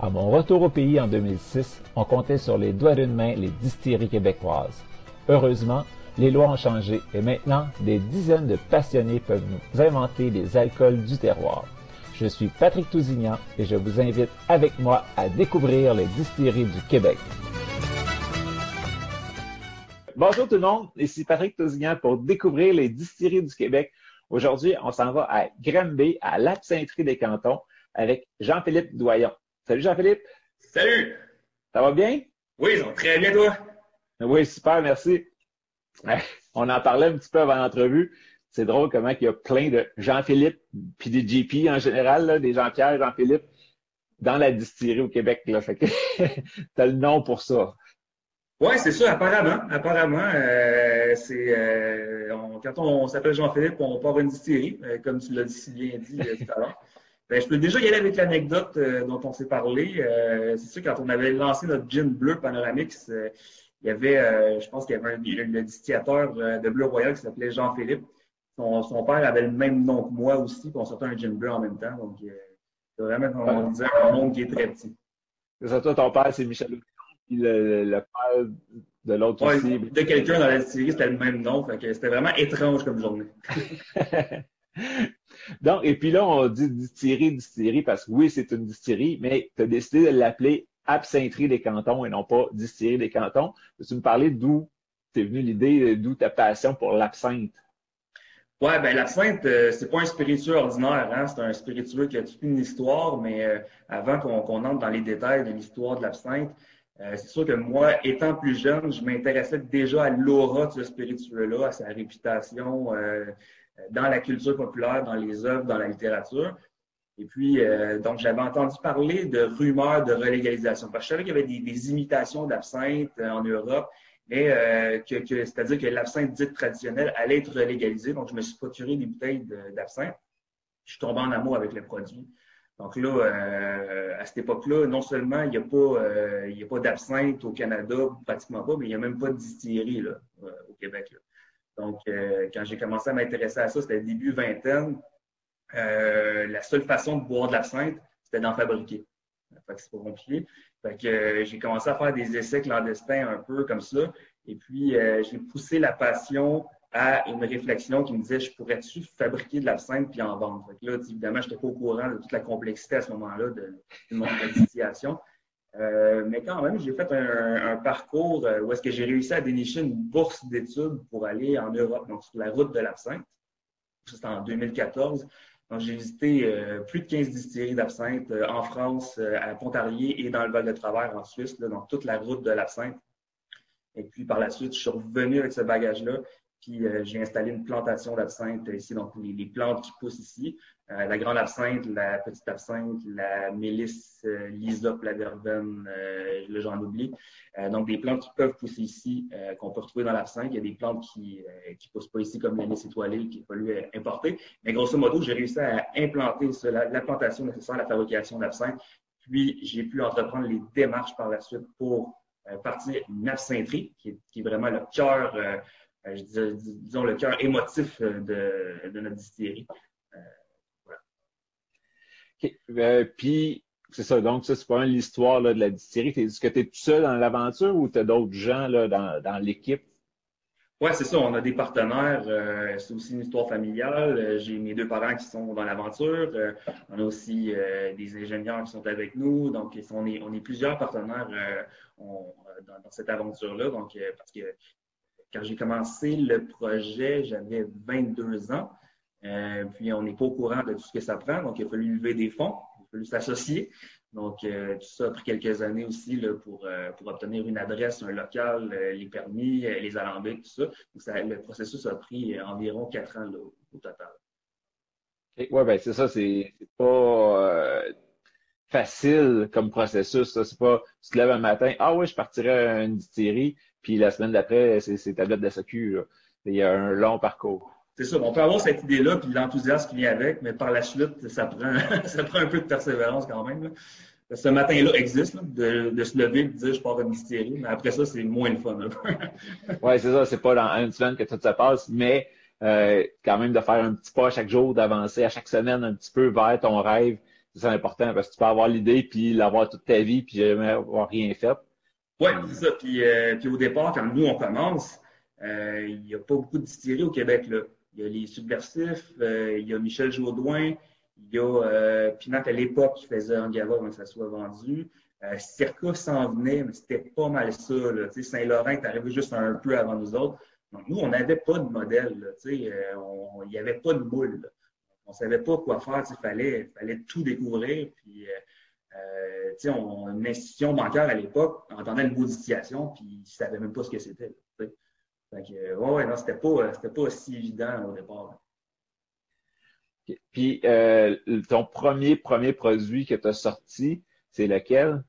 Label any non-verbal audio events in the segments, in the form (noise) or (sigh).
À mon retour au pays en 2006, on comptait sur les doigts d'une main les distilleries québécoises. Heureusement, les lois ont changé et maintenant, des dizaines de passionnés peuvent nous inventer des alcools du terroir. Je suis Patrick Tousignan et je vous invite avec moi à découvrir les distilleries du Québec. Bonjour tout le monde, ici Patrick Tousignan pour découvrir les distilleries du Québec. Aujourd'hui, on s'en va à Granby, à l'Absinterie des Cantons, avec Jean-Philippe Doyon. Salut Jean-Philippe. Salut. Ça va bien? Oui, ça va très bien toi? Oui, super, merci. (laughs) On en parlait un petit peu avant l'entrevue. C'est drôle comment il y a plein de Jean-Philippe, puis des JP en général, des Jean-Pierre, Jean-Philippe, dans la distillerie au Québec. Là. Fait que (laughs) t'as le nom pour ça. Oui, c'est ça, apparemment. Apparemment, euh, c'est euh, quand on, s'appelle Jean-Philippe, on part une distillerie, euh, comme tu l'as si bien dit tout à l'heure. (laughs) Ben, je peux déjà y aller avec l'anecdote dont on s'est parlé. c'est sûr, quand on avait lancé notre gin bleu Panoramix, il y avait, je pense qu'il y avait un, le distillateur de Bleu Royal qui s'appelait Jean-Philippe. Son, père avait le même nom que moi aussi, puis on sortait un gin bleu en même temps. Donc, c'est vraiment, on disait, un monde qui est très petit. C'est ça, toi, ton père, c'est Michel puis le, père de l'autre aussi. De quelqu'un dans la distillerie, c'était le même nom. c'était vraiment étrange comme journée. (laughs) Donc, et puis là, on dit distillerie, distillerie, parce que oui, c'est une distillerie, mais tu as décidé de l'appeler Absinterie des cantons et non pas distillerie des cantons. Peux-tu me parler d'où t'es venu l'idée, d'où ta passion pour l'absinthe? Ouais, ben l'absinthe, euh, c'est pas un spiritueux ordinaire, hein? c'est un spiritueux qui a toute une histoire, mais euh, avant qu'on entre dans les détails de l'histoire de l'absinthe, euh, c'est sûr que moi, étant plus jeune, je m'intéressais déjà à l'aura de ce spiritueux-là, à sa réputation euh, dans la culture populaire, dans les œuvres, dans la littérature. Et puis, euh, donc, j'avais entendu parler de rumeurs de relégalisation. Parce que je savais qu'il y avait des, imitations d'absinthe en Europe, mais que, c'est-à-dire que l'absinthe dite traditionnelle allait être relégalisée. Donc, je me suis procuré des bouteilles d'absinthe. Je suis tombé en amour avec le produit. Donc là, euh, à cette époque-là, non seulement il n'y a pas, euh, d'absinthe au Canada, pratiquement pas, mais il n'y a même pas de distillerie là, euh, au Québec. Donc, quand j'ai commencé à m'intéresser à ça, c'était début vingtaine. la seule façon de boire de l'absinthe, c'était d'en fabriquer. Fait que c'est pas compliqué. Fait que j'ai commencé à faire des essais clandestins un peu comme ça. Et puis, j'ai poussé la passion à une réflexion qui me disait je pourrais-tu fabriquer de l'absinthe puis en vendre? Fait là, évidemment, je n'étais pas au courant de toute la complexité à ce moment-là de, de mon. Euh, mais quand même, j'ai fait un, parcours euh, où est-ce que j'ai réussi à dénicher une bourse d'études pour aller en Europe, donc sur la route de l'absinthe. C'était en 2014. Donc, j'ai visité euh, plus de 15 distilleries d'absinthe en France, à Pontarlier et dans le Val-de-Travers en Suisse, donc toute la route de l'absinthe. Et puis par la suite, je suis revenu avec ce bagage-là puis euh, j'ai installé une plantation d'absinthe ici, donc les, plantes qui poussent ici. Euh, la grande absinthe, la petite absinthe, la mélisse, euh, l'hysope, la verveine, là j'en oublie. donc des plantes qui peuvent pousser ici, qu'on peut retrouver dans l'absinthe. Il y a des plantes qui ne poussent pas ici, comme l'anis étoilé, qui est pas lui importé. Mais grosso modo, j'ai réussi à implanter la, plantation nécessaire à la fabrication d'absinthe. Puis j'ai pu entreprendre les démarches par la suite pour partir une absinterie, qui est, qui est vraiment le cœur euh, disons, le cœur émotif euh, de, notre distillerie. Euh, puis, c'est ça, donc ça, c'est pas l'histoire de la distillerie. Est-ce que tu es tout seul dans l'aventure ou tu as d'autres gens là, dans, dans l'équipe? Oui, c'est ça. On a des partenaires. c'est aussi une histoire familiale. J'ai mes deux parents qui sont dans l'aventure. on a aussi des ingénieurs qui sont avec nous. Donc, on est, on est plusieurs partenaires. On, dans, cette aventure-là. Donc, parce que quand j'ai commencé le projet, j'avais 22 ans. puis, on n'est pas au courant de tout ce que ça prend. Donc, il a fallu lever des fonds, il a fallu s'associer. Donc, euh, tout ça a pris quelques années aussi là, pour, euh, pour obtenir une adresse, un local, euh, les permis, les alambics, tout ça. Donc, le processus a pris environ quatre ans au total. Oui, ben c'est ça, c'est pas facile comme processus. C'est pas tu te lèves un matin, ah oui, je partirais à une distillerie, puis la semaine d'après, c'est tablette de SAQ. Il y a un long parcours. C'est ça. On peut avoir cette idée-là, puis l'enthousiasme qui vient avec, mais par la suite, ça prend, (laughs) ça prend un peu de persévérance quand même. Ce matin-là existe, de, se lever et de dire je pars à distillerie, mais après ça, c'est moins le fun. (laughs) oui, c'est ça. C'est pas dans une semaine que tout se passe, mais euh, quand même de faire un petit pas chaque jour, d'avancer à chaque semaine un petit peu vers ton rêve, c'est important parce que tu peux avoir l'idée puis l'avoir toute ta vie puis jamais avoir rien fait. Oui, c'est ça. Puis, euh, puis au départ, quand nous on commence, euh, il n'y a pas beaucoup de distilleries au Québec. Il y a les subversifs, euh, il y a Michel Jourdouin, il y a Pinat à l'époque qui faisait Angava avant que ça soit vendu. Circa s'en venait, mais c'était pas mal ça. Saint-Laurent est arrivé juste un peu avant nous autres. Donc, nous, on n'avait pas de modèle. Il n'y avait pas de moule. On ne savait pas quoi faire. Il fallait, fallait tout découvrir. Puis, euh, on, une institution bancaire à l'époque entendait le mot puis ils ne savaient même pas ce que c'était. Fait que, ouais, non, c'était pas, c'était pas si évident au départ. Puis, euh, ton premier, premier produit que tu as sorti, c'est lequel?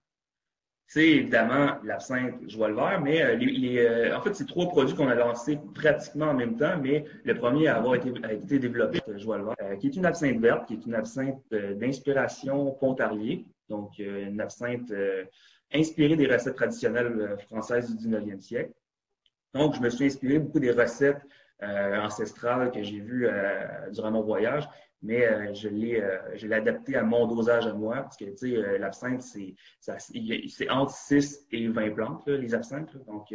C'est évidemment l'absinthe joie le vert, mais euh, euh, en fait, c'est trois produits qu'on a lancés pratiquement en même temps, mais le premier à avoir été, a été développé, joie le vert, qui est une absinthe verte, qui est une absinthe d'inspiration pontarier, donc une absinthe inspirée des recettes traditionnelles françaises du 19e siècle. Donc, je me suis inspiré beaucoup des recettes euh, ancestrales que j'ai vues euh, durant mon voyage, mais euh, je l'ai je l'ai adapté à mon dosage à moi, parce que, tu sais, l'absinthe, c'est c'est entre 6 et 20 plantes, les absinthes. donc,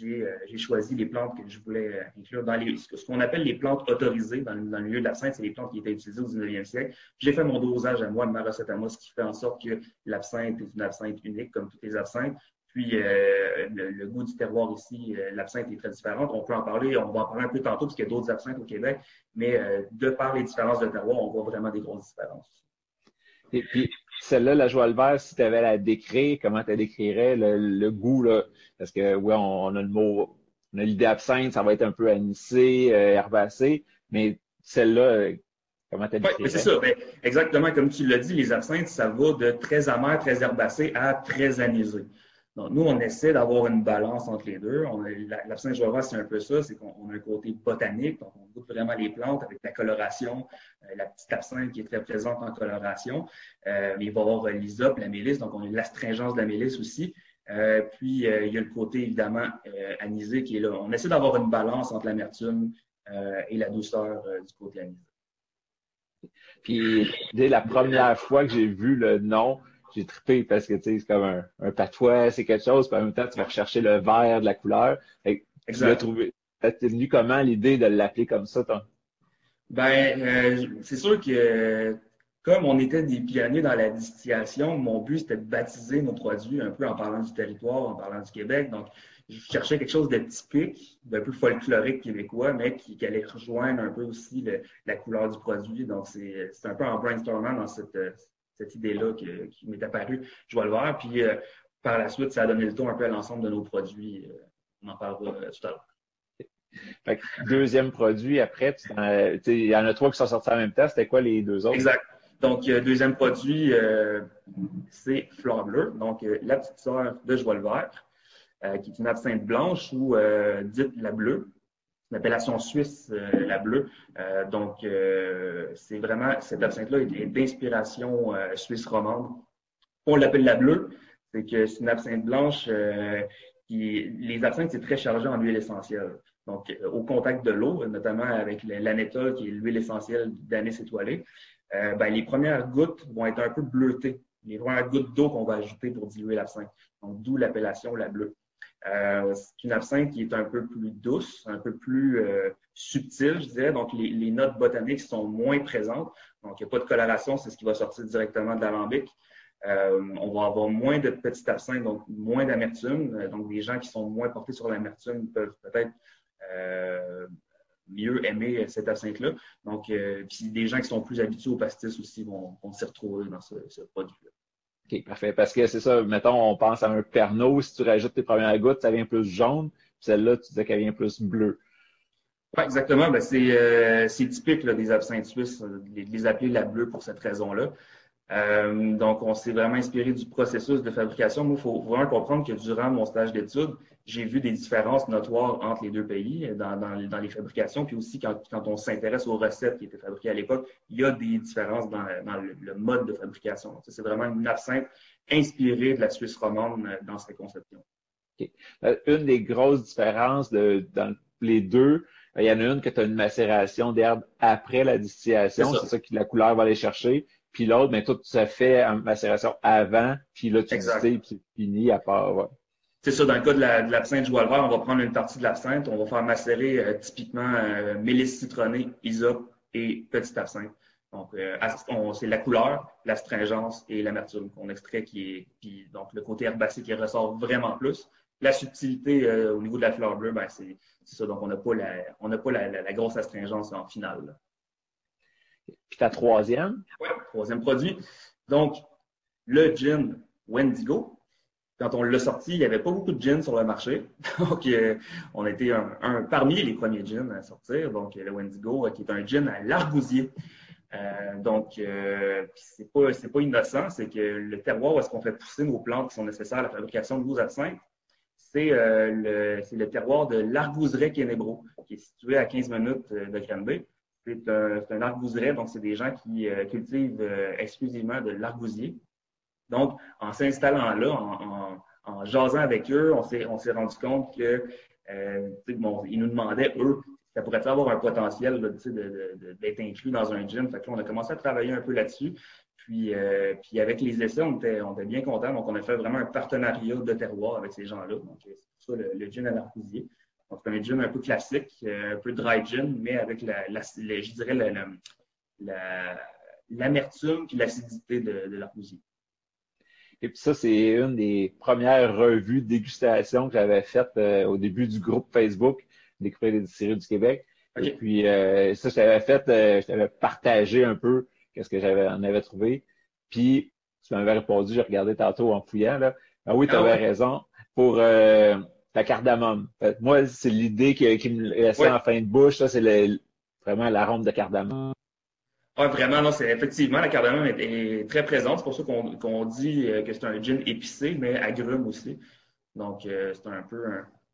j'ai choisi les plantes que je voulais inclure dans les, ce qu'on appelle les plantes autorisées dans, dans le milieu de l'absinthe. C'est les plantes qui étaient utilisées au 19e siècle. J'ai fait mon dosage à moi, ma recette à moi, ce qui fait en sorte que l'absinthe est une absinthe unique, comme toutes les absinthes. Puis euh, le, goût du terroir ici, euh, l'absinthe est très différente. On peut en parler, on va en parler un peu tantôt parce qu'il y a d'autres absinthes au Québec, mais euh, de par les différences de terroir, on voit vraiment des grosses différences. Et puis, celle-là, la joie vert, si tu avais à la décrire, comment tu décrirais le, goût, là? Parce que, oui, on, a le mot, on a l'idée absinthe, ça va être un peu anisé, herbacé, mais celle-là, comment tu décrirais? Oui, c'est ça. Ben, exactement comme tu l'as dit, les absinthes, ça va de très amer, très herbacé à très anisé. Nous, on essaie d'avoir une balance entre les deux. L'absinthe joie c'est un peu ça, c'est qu'on a un côté botanique, donc on goûte vraiment les plantes avec la coloration, euh, la petite absinthe qui est très présente en coloration. Euh, mais il va y avoir l'isop, la mélisse, donc on a l'astringence de la mélisse aussi. Euh, puis, il y a le côté, évidemment, anisé qui est là. On essaie d'avoir une balance entre l'amertume et la douceur du côté anisé. Puis, dès la première fois que j'ai vu le nom, j'ai trippé parce que c'est comme un, un patois, c'est quelque chose, puis en même temps, tu vas rechercher le vert de la couleur. exact. Tu l'as venu comment l'idée de l'appeler comme ça, toi? Ben, euh, c'est sûr que comme on était des pionniers dans la distillation, mon but c'était de baptiser nos produits un peu en parlant du territoire, en parlant du Québec. Donc, je cherchais quelque chose de typique, d'un peu folklorique québécois, mais qui, allait rejoindre un peu aussi la couleur du produit. Donc, c'est un peu en brainstormant dans cette, cette idée-là qui, m'est apparue. Je vais le voir. Puis euh, par la suite, ça a donné le ton un peu à l'ensemble de nos produits. Euh, on en parlera euh, tout à l'heure. deuxième produit, après, il y en a trois qui sont sortis en même temps. C'était quoi les deux autres? Exact. Donc, deuxième produit, c'est Fleur Bleue, donc la petite sœur de Joie le Vert, qui est une absinthe blanche ou dite la bleue une appellation suisse, euh, la bleue. Euh, donc, euh, c'est vraiment, cette absinthe-là est, d'inspiration suisse romande. On l'appelle la bleue, c'est que c'est une absinthe blanche qui, les absinthes, c'est très chargé en huile essentielle. Donc, au contact de l'eau, notamment avec l'anétol, qui est l'huile essentielle d'anis étoilé, ben, les premières gouttes vont être un peu bleutées. Les premières gouttes d'eau qu'on va ajouter pour diluer l'absinthe. Donc, d'où l'appellation la bleue. Euh, c'est une absinthe qui est un peu plus douce, un peu plus euh, subtile, je dirais. Donc, les, notes botaniques sont moins présentes. Donc, il n'y a pas de coloration, c'est ce qui va sortir directement de l'alambic. on va avoir moins de petits absinthes, donc moins d'amertume. Donc, des gens qui sont moins portés sur l'amertume peuvent peut-être mieux aimer cette absinthe-là. Donc, des gens qui sont plus habitués au pastis aussi vont, s'y retrouver dans ce, ce produit-là. OK, parfait. Parce que c'est ça, mettons, on pense à un Pernod, si tu rajoutes tes premières gouttes, ça vient plus jaune. Celle-là, tu disais qu'elle vient plus bleue. Oui, exactement. Ben, euh, c'est typique des absinthes suisses, de les appeler la bleue pour cette raison-là. Euh, donc, on s'est vraiment inspiré du processus de fabrication. Moi, il faut vraiment comprendre que durant mon stage d'études, j'ai vu des différences notoires entre les deux pays dans, dans, les fabrications. Puis aussi, quand, quand on s'intéresse aux recettes qui étaient fabriquées à l'époque, il y a des différences dans, dans le, mode de fabrication. C'est vraiment une absinthe inspirée de la Suisse romande euh, dans sa conception. Euh, une des grosses différences de, dans les deux, il y en a une que tu as une macération d'herbe après la distillation, c'est ça. que la couleur va aller chercher. Puis l'autre, mais ben, tout ça fait en macération avant, puis là, tu distilles, puis c'est fini à part. C'est ça, dans le cas de l'absinthe la, Joie on va prendre une partie de l'absinthe, on va faire macérer euh, typiquement euh, mélisse citronnée, isope et petite absinthe. Donc, euh, c'est la couleur, l'astringence et l'amertume qu'on extrait qui est, puis donc le côté herbacé qui ressort vraiment plus. La subtilité euh, au niveau de la fleur bleue, ben, c'est ça. Donc, on n'a pas, la, on pas la, grosse astringence en finale. Puis ta troisième? Oui, troisième produit. Donc, le gin Wendigo. Quand on l'a sorti, il n'y avait pas beaucoup de gin sur le marché. (laughs) Donc, euh, on était un, parmi les premiers gins à sortir. Donc, le Wendigo, euh, qui est un gin à l'argousier. donc, euh, c'est pas pas innocent, c'est que le terroir où est-ce qu'on fait pousser nos plantes qui sont nécessaires à la fabrication de nos absinthes, c'est le, le, terroir de l'argouseret Quénébro, qui est situé à 15 minutes de Granby. C'est un, un, donc c'est des gens qui euh, cultivent euh, exclusivement de l'argousier. Donc, en s'installant là, en, jasant avec eux, on s'est, rendu compte que euh, ils nous demandaient, eux, ça pourrait avoir un potentiel d'être inclus dans un gym. Fait que on a commencé à travailler un peu là-dessus. Puis, euh, puis avec les essais, on était, on était bien contents. Donc, on a fait vraiment un partenariat de terroir avec ces gens-là. Donc, c'est ça le, le gin à l'argousier. Donc, c'est un gin un peu classique, euh, un peu dry gin, mais avec la, la, je dirais l'amertume et l'acidité de, de l'argousier. Et puis ça, c'est une des premières revues de dégustation que j'avais faites euh, au début du groupe Facebook Découvrir les distilleries du Québec. Et puis euh, ça, je t'avais fait, je t'avais partagé un peu qu'est-ce que j'avais en avais trouvé. Puis tu m'avais répondu, j'ai regardé tantôt en fouillant là. Ah oui, tu avais ah raison. Pour la cardamome. moi, c'est l'idée qui, me laissait en fin de bouche. Ça, c'est vraiment l'arôme de cardamome. Oui, vraiment, non, c'est effectivement, la cardamome est, très présente. C'est pour ça qu'on dit euh, que c'est un gin épicé, mais agrume aussi. Donc, euh, c'est un peu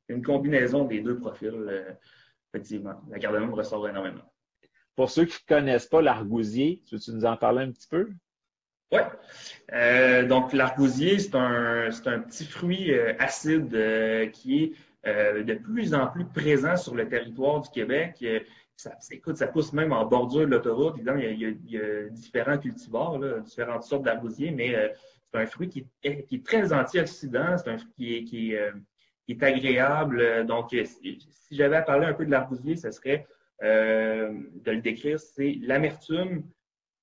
une combinaison des deux profils. Euh, effectivement, la cardamome ressort énormément. Pour ceux qui ne connaissent pas l'argousier, tu veux nous en parler un petit peu? Oui. Euh, donc, l'argousier, c'est un, un, petit fruit acide qui est de plus en plus présent sur le territoire du Québec. Ça, écoute, ça pousse même en bordure de l'autoroute. Il y, a, il y a différents cultivars, différentes sortes d'argousiers, mais c'est un fruit qui est, qui est très antioxydant. C'est un fruit qui est, est agréable. Donc, si, si j'avais à parler un peu de l'argousier, ce serait de le décrire, c'est l'amertume,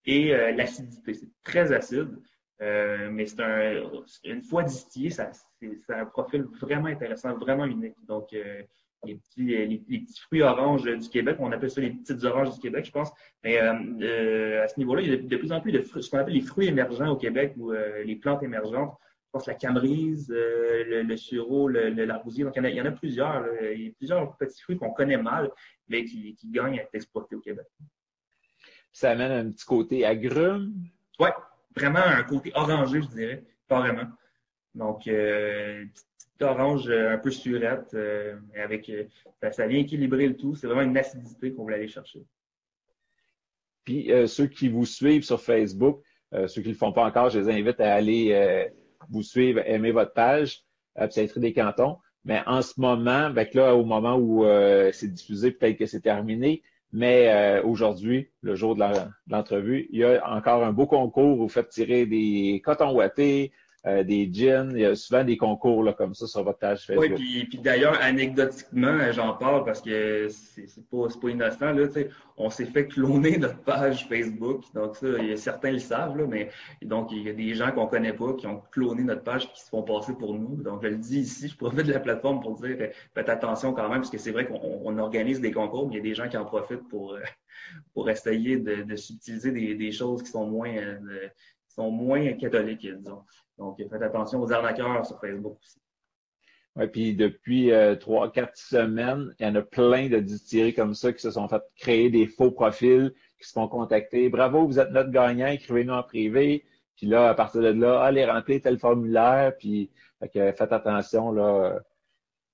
et euh, l'acidité. C'est très acide, euh, mais c'est un, une fois distillé, c'est, un profil vraiment intéressant, vraiment unique. Donc, euh, les petits, les, petits fruits oranges du Québec, on appelle ça les petites oranges du Québec, je pense. Mais à ce niveau-là, il y a de, plus en plus de fruits, ce qu'on appelle les fruits émergents au Québec ou les plantes émergentes. Je pense la camerise, le, le sureau, le, l'arbousier. Donc, il y, en a, il y en a plusieurs. Il y a plusieurs petits fruits qu'on connaît mal, mais qui, qui gagnent à être exploités au Québec ça amène un petit côté agrume. Oui, vraiment un côté orangé, je dirais, carrément. Donc, euh, orange euh, un peu surette, euh, avec euh, ça, vient équilibrer le tout. C'est vraiment une acidité qu'on voulait aller chercher. Puis ceux qui vous suivent sur Facebook, ceux qui ne le font pas encore, je les invite à aller vous suivre, aimer votre page, Psychiatrie des cantons. Mais en ce moment, ben là, au moment où c'est diffusé, peut-être que c'est terminé, mais aujourd'hui, le jour de l'entrevue, il y a encore un beau concours où vous faites tirer des cotons ouatés, euh, des gins. Il y a souvent des concours là, comme ça sur votre page Facebook. Oui, puis, puis d'ailleurs, anecdotiquement, j'en parle parce que c'est, pas, c'est pas innocent. Là, on s'est fait cloner notre page Facebook. Donc ça, il y a, certains le savent, là, mais donc il y a des gens qu'on connaît pas qui ont cloné notre page qui se font passer pour nous. Donc je le dis ici, je profite de la plateforme pour dire faites attention quand même, parce que c'est vrai qu'on organise des concours, mais il y a des gens qui en profitent pour, pour essayer de, de subtiliser des, des, choses qui sont moins, euh, qui sont moins catholiques, disons. Donc, faites attention aux arnaqueurs sur Facebook aussi. Oui, puis depuis euh, trois, quatre semaines, il y en a plein de distilleries comme ça qui se sont fait créer des faux profils, qui se font contacter. Bravo, vous êtes notre gagnant, écrivez-nous en privé. Puis là, à partir de là, allez remplir tel formulaire, puis faites attention, là.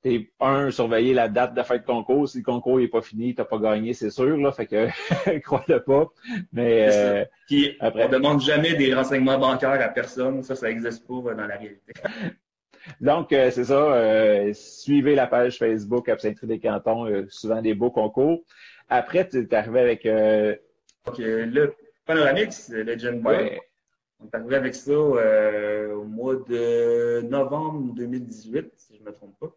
T'es un, surveiller la date de fin de concours. Si le concours n'est pas fini, tu n'as pas gagné, c'est sûr, là. Fait que (laughs) crois-le pas. Mais euh, Puis, après... on demande jamais des renseignements bancaires à personne. Ça, ça n'existe pas dans la réalité. (laughs) Donc, euh, c'est ça. Euh, suivez la page Facebook Absinthe des Cantons, souvent des beaux concours. Après, tu es arrivé avec Donc, le Panoramix, le Gen ouais. On est arrivé avec ça au mois de novembre 2018, si je ne me trompe pas.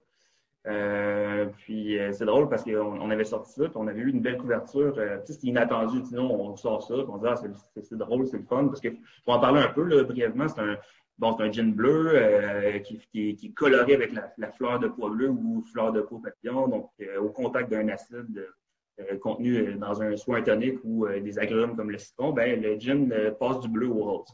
Euh, puis c'est drôle parce qu'on on avait sorti ça, puis on avait eu une belle couverture. Euh, c'était inattendu. Sinon, on sort ça, puis on dit ah, c'est drôle, c'est le fun. Parce que faut en parler un peu brièvement. C'est un bon, c'est un gin bleu euh, qui, est coloré avec la, la, fleur de pois bleu ou fleur de peau papillon, donc au contact d'un acide contenu dans un soin tonique ou des agrumes comme le citron, ben le gin passe du bleu au rose.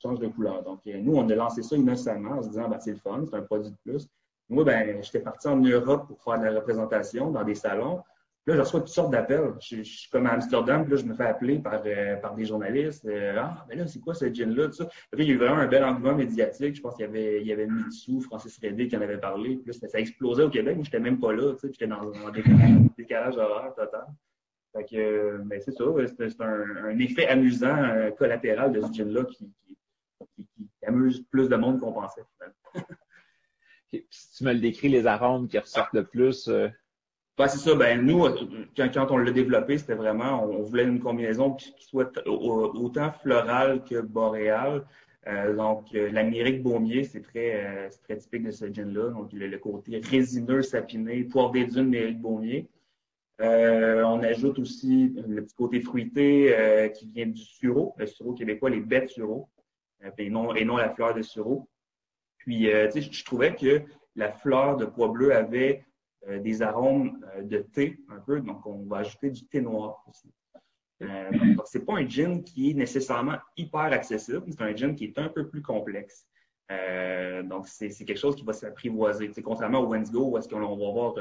change de couleur. Donc, nous, on a lancé ça innocemment en se disant, ben, c'est le fun, c'est un produit de plus. Moi, ben, j'étais parti en Europe pour faire de la représentation dans des salons. Là, je reçois toutes sortes d'appels. Je, suis comme à Amsterdam, puis là, je me fais appeler par, euh, par des journalistes. Euh, ah, mais là, c'est quoi ce gin-là? ça. il y a eu vraiment un bel engouement médiatique. Je pense qu'il y avait, il y avait Mitsou, Francis Redé qui en avait parlé. Puis là, ça, explosait au Québec, mais j'étais même pas là. J'étais dans un décalage, horaire total. Fait que, euh, ben, c'est ça. C'est un, effet amusant collatéral de ce gin-là qui, qui, qui, amuse plus de monde qu'on pensait. (laughs) si tu me le décris, les arômes qui ressortent le plus. Euh... c'est ça. Ben, nous, quand, on l'a développé, c'était vraiment, on voulait une combinaison qui, soit autant florale que boréale. Euh, donc, euh, l'Amérique baumier, c'est très, euh, typique de ce gin-là. Donc, le, le, côté résineux, sapiné, poire des dunes, Amérique baumier. on ajoute aussi le petit côté fruité qui vient du sureau, le sureau québécois, les bêtes sureau, et, non, et non la fleur de sureau. Puis, euh, tu sais, je trouvais que la fleur de pois bleu avait euh, des arômes euh, de thé un peu, donc on va ajouter du thé noir aussi. donc, c'est pas un gin qui est nécessairement hyper accessible, c'est un gin qui est un peu plus complexe. donc, c'est quelque chose qui va s'apprivoiser. Contrairement au Wensgo, où est-ce qu'on va avoir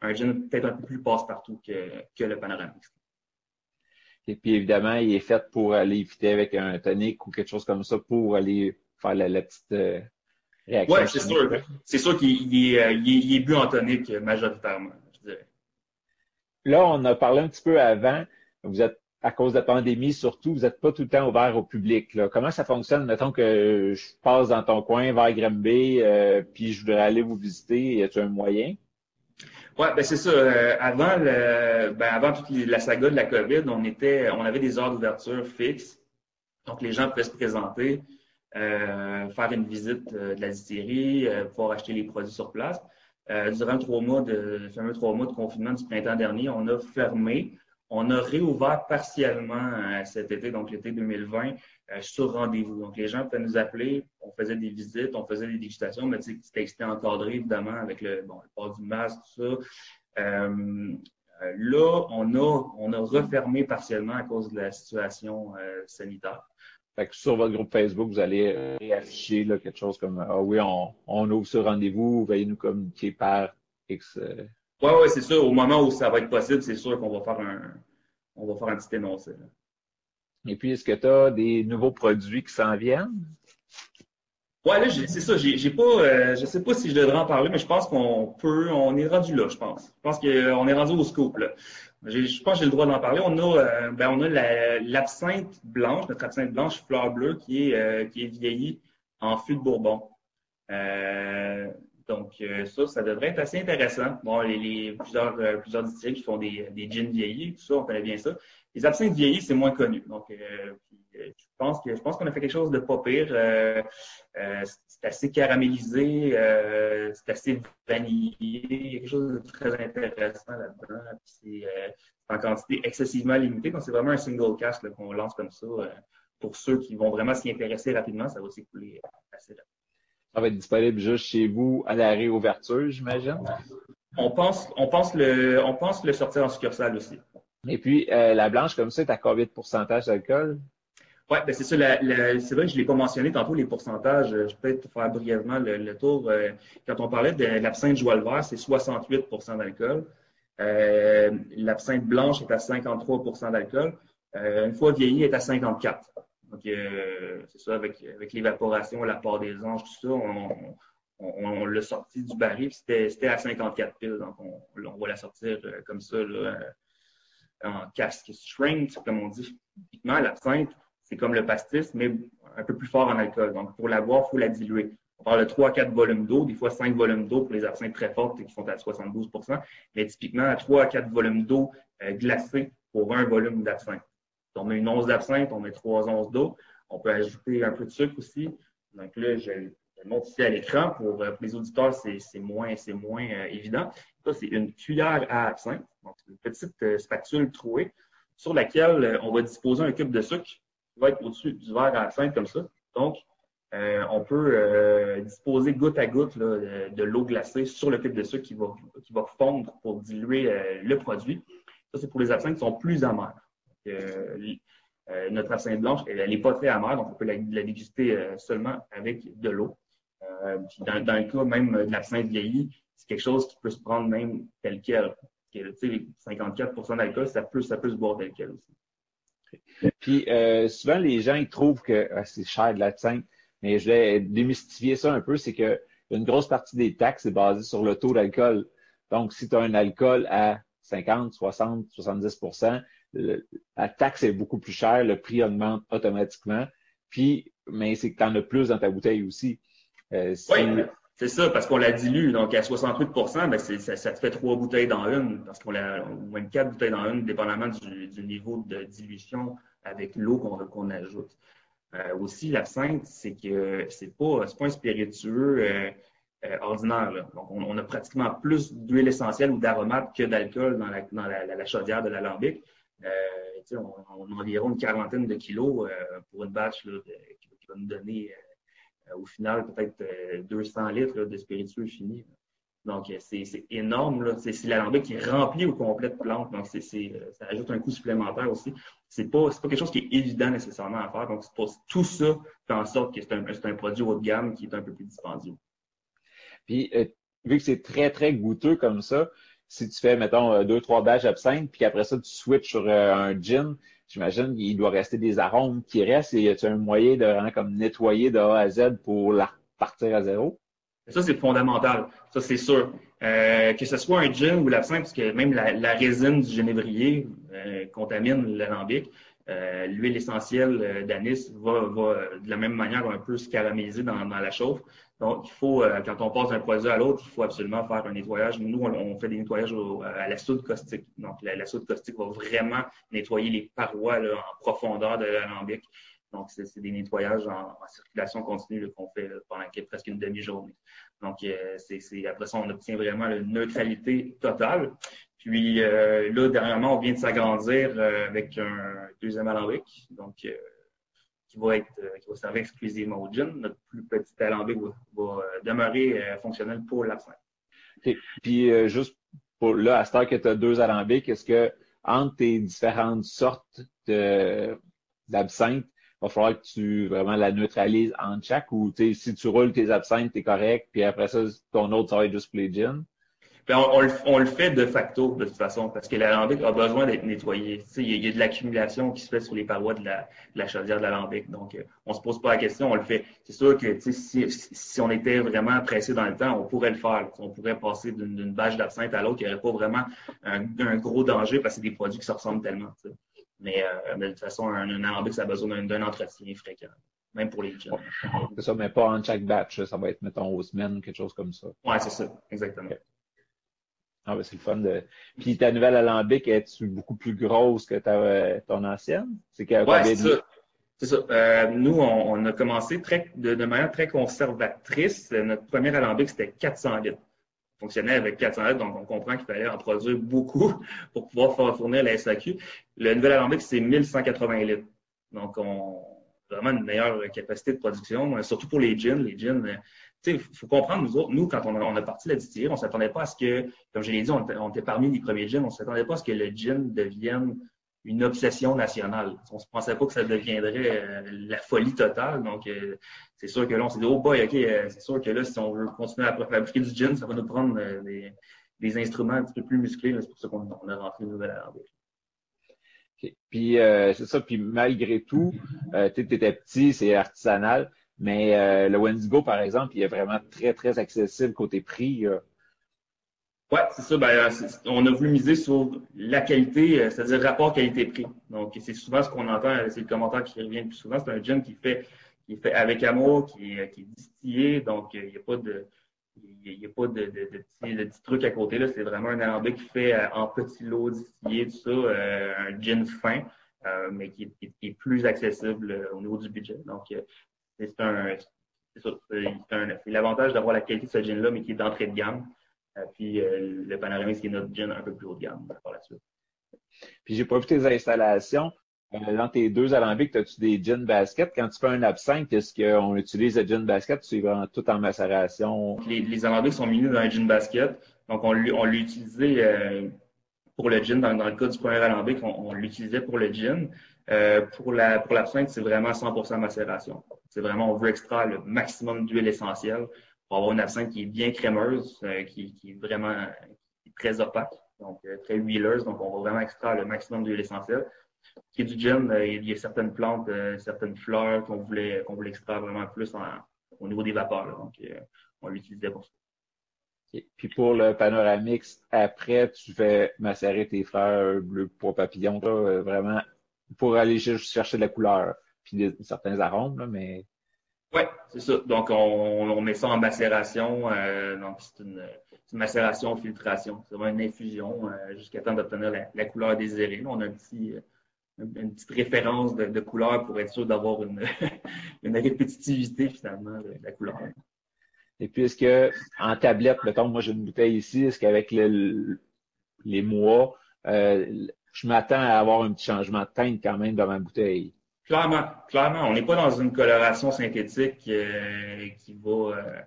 un, gin peut-être un peu plus passe-partout que, le Panoramix. Et puis, évidemment, il est fait pour aller éviter avec un tonic ou quelque chose comme ça pour aller faire la petite oui, c'est sûr. C'est sûr qu'il est, bu en tonique majoritairement, je dirais. Là, on a parlé un petit peu avant. Vous êtes, à cause de la pandémie, surtout, vous n'êtes pas tout le temps ouvert au public. Là. Comment ça fonctionne? Mettons que je passe dans ton coin vers Granby, euh, puis je voudrais aller vous visiter. Y a-t-il un moyen? Oui, ben c'est ça. Euh, avant le, ben avant toute la saga de la COVID, on était, on avait des heures d'ouverture fixes. Donc, les gens pouvaient se présenter. Euh, faire une visite euh, de la distillerie, euh, pouvoir acheter les produits sur place. durant trois mois de, le fameux trois mois de confinement du printemps dernier, on a fermé. On a réouvert partiellement cet été, donc l'été 2020, sur rendez-vous. Donc, les gens pouvaient nous appeler, on faisait des visites, on faisait des dégustations, mais c'était encadré, évidemment, avec le, bon, port du masque, tout ça. là, on a refermé partiellement à cause de la situation sanitaire. Fait que sur votre groupe Facebook, vous allez euh, réafficher là, quelque chose comme Ah oui, on, on ouvre ce rendez-vous, veuillez nous communiquer par X. Euh... Oui, oui, c'est sûr. Au moment où ça va être possible, c'est sûr qu'on va faire un on va faire un petit énoncé. Et puis, est-ce que tu as des nouveaux produits qui s'en viennent? Ouais, là, c'est ça. J'ai pas, euh, je sais pas si je devrais en parler, mais je pense qu'on peut, on est rendu là, je pense. Je pense qu'on est rendu au scoop là. Je pense que j'ai le droit d'en parler. On a, euh, ben, on a l'absinthe blanche, notre absinthe blanche fleur bleue qui est, euh, qui est vieillie en fût de Bourbon. Euh, donc, ça, ça devrait être assez intéressant. Bon, les, plusieurs, plusieurs qui font des, des gins vieillis, tout ça, on connaît bien ça. Les absinthes vieillis, c'est moins connu. Donc, je pense que je pense qu'on a fait quelque chose de pas pire. Euh, c'est assez caramélisé, c'est assez vanillé, il y a quelque chose de très intéressant là-dedans. C'est en quantité excessivement limitée, donc c'est vraiment un single cast qu'on lance comme ça. pour ceux qui vont vraiment s'y intéresser rapidement, ça va s'écouler assez rapidement. Ça va être disponible juste chez vous à la réouverture, j'imagine? On pense, on pense le, on pense le sortir en succursale aussi. Et puis, euh, la blanche comme ça, tu as combien de pourcentage d'alcool? Oui, ben c'est ça. c'est vrai que je ne l'ai pas mentionné tantôt, les pourcentages. Je vais peut-être faire brièvement le, tour. Euh, quand on parlait de l'absinthe joie le vert, c'est 68% d'alcool. Euh, l'absinthe blanche est à 53% d'alcool. Euh, une fois vieillie, est à 54 donc, euh, c'est ça, avec, avec l'évaporation, la part des anges, tout ça, on, l'a sorti du baril, c'était à 54 piles. Donc, on, va la sortir euh, comme ça, là, euh, en casque strength, comme on dit. Typiquement, l'absinthe, c'est comme le pastis, mais un peu plus fort en alcool. Donc, pour la boire, il faut la diluer. On parle de 3 à 4 volumes d'eau, des fois 5 volumes d'eau pour les absinthes très fortes qui sont à 72% mais typiquement à 3 à 4 volumes d'eau glacée pour un volume d'absinthe on met une once d'absinthe, on met trois onces d'eau. On peut ajouter un peu de sucre aussi. Donc là, je, montre ici à l'écran. Pour, euh, les auditeurs, c'est moins, moins euh, évident. Ça, c'est une cuillère à absinthe. Donc, une petite euh, spatule trouée sur laquelle on va disposer un cube de sucre qui va être au-dessus du verre à absinthe comme ça. Donc, on peut disposer goutte à goutte de, l'eau glacée sur le cube de sucre qui va, qui va fondre pour diluer le produit. Ça, c'est pour les absinthes qui sont plus amères. Notre absinthe blanche, elle n'est pas très amère, donc on peut la, déguster seulement avec de l'eau. Dans, le cas même de l'absinthe vieillie, c'est quelque chose qui peut se prendre même tel quel. 54% d'alcool, ça peut, ça peut se boire tel quel aussi. Puis souvent, les gens ils trouvent que ah, c'est cher de l'absinthe, mais je vais démystifier ça un peu, c'est que une grosse partie des taxes est basée sur le taux d'alcool. Donc, si tu as un alcool à 50, 60, 70% la taxe est beaucoup plus chère, le prix augmente automatiquement. Puis, mais c'est que tu en as plus dans ta bouteille aussi. Euh, oui, c'est ça, parce qu'on la dilue. Donc, à 68 ben ça, ça, te fait trois bouteilles dans une, parce qu'on la, ou même quatre bouteilles dans une, dépendamment du, niveau de dilution avec l'eau qu'on ajoute. Euh, aussi, l'absinthe, c'est que c'est pas, pas un spiritueux euh, ordinaire. Donc, on, a pratiquement plus d'huile essentielle ou d'aromates que d'alcool dans, la, dans la, la, chaudière de l'alambic. On, on, a environ une quarantaine de kilos pour une batch qui, va nous donner au final peut-être 200 litres de spiritueux fini. Donc, c'est énorme. C'est l'alambic qui est rempli au complet de plantes. Donc, ça ajoute un coût supplémentaire aussi. C'est pas, pas quelque chose qui est évident nécessairement à faire. Donc, tout ça fait en sorte que c'est un, un, produit haut de gamme qui est un peu plus dispendieux. Puis, vu que c'est très, très goûteux comme ça, si tu fais, mettons, euh, deux, trois badges absinthe, puis après ça, tu switches sur euh, un gin, j'imagine qu'il doit rester des arômes qui restent et y a un moyen de comme nettoyer de A à Z pour la partir à zéro? Ça, c'est fondamental. Ça, c'est sûr. Euh, que ce soit un gin ou l'absinthe, parce que même la, résine du genévrier contamine l'alambic, l'huile essentielle d'anis va, de la même manière un peu se caraméliser dans la chauffe. Donc, il faut, euh, quand on passe d'un produit à l'autre, il faut absolument faire un nettoyage. Nous, on, fait des nettoyages à la soude caustique. Donc, la, soude caustique va vraiment nettoyer les parois en profondeur de l'alambic. Donc, c'est des nettoyages en, circulation continue qu'on fait pendant presque une demi-journée. Donc, euh, c'est après ça, on obtient vraiment une neutralité totale. Puis euh, là, dernièrement, on vient de s'agrandir avec un deuxième alambic. Donc, qui va être euh, qui va servir exclusivement au gin. Notre plus petit alambic va, euh, demeurer euh, fonctionnel pour l'absinthe. Puis juste pour là, à ce temps que tu as deux alambics, est-ce que entre tes différentes sortes d'absinthe, il va falloir que tu vraiment la neutralises en chaque ou si tu roules tes absinthes, t'es correct, puis après ça, ton autre, ça va être juste pour les gins? Ben, on, le, fait de facto, de toute façon, parce que l'alambic a besoin d'être nettoyé. Il y, a de l'accumulation qui se fait sur les parois de la, de la chaudière de l'alambic. Donc, euh, on se pose pas la question, on le fait. C'est sûr que si, si on était vraiment pressé dans le temps, on pourrait le faire. On pourrait passer d'une bâche d'absinthe à l'autre. Il n'y aurait pas vraiment un, gros danger parce que c'est des produits qui se ressemblent tellement. Mais, euh, de toute façon, un, alambic, ça a besoin d'un entretien fréquent même pour les jeunes. C'est ça, mais pas en chaque batch. Ça va être, mettons, aux semaines, quelque chose comme ça. Oui, c'est ça, exactement. Ah ben c'est le fun de. Puis ta nouvelle alambic est beaucoup plus grosse que ta, ton ancienne? C'est ouais, c'est ça. C'est ça. Euh, nous, on, a commencé très, de, manière très conservatrice. Notre premier alambic, c'était 400 litres. On fonctionnait avec 400 litres, donc on comprend qu'il fallait en produire beaucoup (laughs) pour pouvoir fournir la SAQ. Le nouvel alambic, c'est 1180 litres. Donc, on a vraiment une meilleure capacité de production, surtout pour les gins. Les gins, il faut comprendre, nous autres, nous, quand on a, parti la distillerie, on ne s'attendait pas à ce que, comme je l'ai dit, on, était parmi les premiers gins, on ne s'attendait pas à ce que le gin devienne une obsession nationale. On ne pensait pas que ça deviendrait euh, la folie totale. Donc, euh, c'est sûr que là, on s'est dit, oh boy, OK, euh, c'est sûr que là, si on veut continuer à fabriquer du gin, ça va nous prendre des, instruments un petit peu plus musclés. C'est pour ça qu'on a rentré une nouvelle alambic. Puis, c'est ça. Puis, malgré tout, tu étais petit, c'est artisanal. Mais euh, le Wendigo, par exemple, il est vraiment très, très accessible côté prix. Oui, c'est ça. Ben, on a voulu miser sur la qualité, euh, c'est-à-dire rapport qualité-prix. Donc, c'est souvent ce qu'on entend, c'est le commentaire qui revient le plus souvent. C'est un gin qui fait, qui fait avec amour, qui est, distillé. Donc, il n'y a pas de, il a pas de, petits, trucs à côté. C'est vraiment un alambic qui fait euh, en petits lots distillés, tout ça, un gin fin, mais qui qui est, plus accessible au niveau du budget. Donc, c'est un, c'est l'avantage d'avoir la qualité de ce gin-là, mais qui est d'entrée de gamme. Euh, puis euh, le Panoramix, qui est notre gin un peu plus haut de gamme par la suite. Puis j'ai pas vu tes installations. Euh, dans tes deux alambics, as-tu des gin baskets? Quand tu fais un absinthe, est-ce qu'on utilise le gin basket ou c'est vraiment tout en macération? Les, les alambics sont munis d'un gin basket. Donc, on, on l'utilisait pour le gin. Dans, le cas du premier alambic, on, l'utilisait pour le gin. pour la pour l'absinthe, c'est vraiment 100% macération. C'est vraiment, on veut extraire le maximum d'huile essentielle pour avoir une absinthe qui est bien crémeuse, euh, qui, est vraiment très opaque, donc euh, très huileuse. Donc, on va vraiment extraire le maximum d'huile essentielle. Qui est du gin, euh, il y a certaines plantes, certaines fleurs qu'on voulait, qu'on voulait extraire vraiment plus au niveau des vapeurs. donc, on l'utilisait pour ça. Puis pour le panoramix, après, tu fais macérer tes fleurs bleu pour papillon, vraiment pour aller chercher de la couleur puis certains arômes, là, mais. Oui, c'est ça. Donc, on, on, met ça en macération. Euh, donc, c'est une, une, macération filtration. C'est vraiment une infusion euh, jusqu'à temps d'obtenir la, la, couleur désirée. on a un petit, euh, une petite référence de, de couleur pour être sûr d'avoir une, (laughs) une répétitivité, finalement, de, la couleur. Et puis, est-ce que, en tablette, mettons, moi, j'ai une bouteille ici, est-ce qu'avec le, les mois, euh, je m'attends à avoir un petit changement de teinte quand même dans ma bouteille? Clairement, clairement. On n'est pas dans une coloration synthétique euh, qui va euh,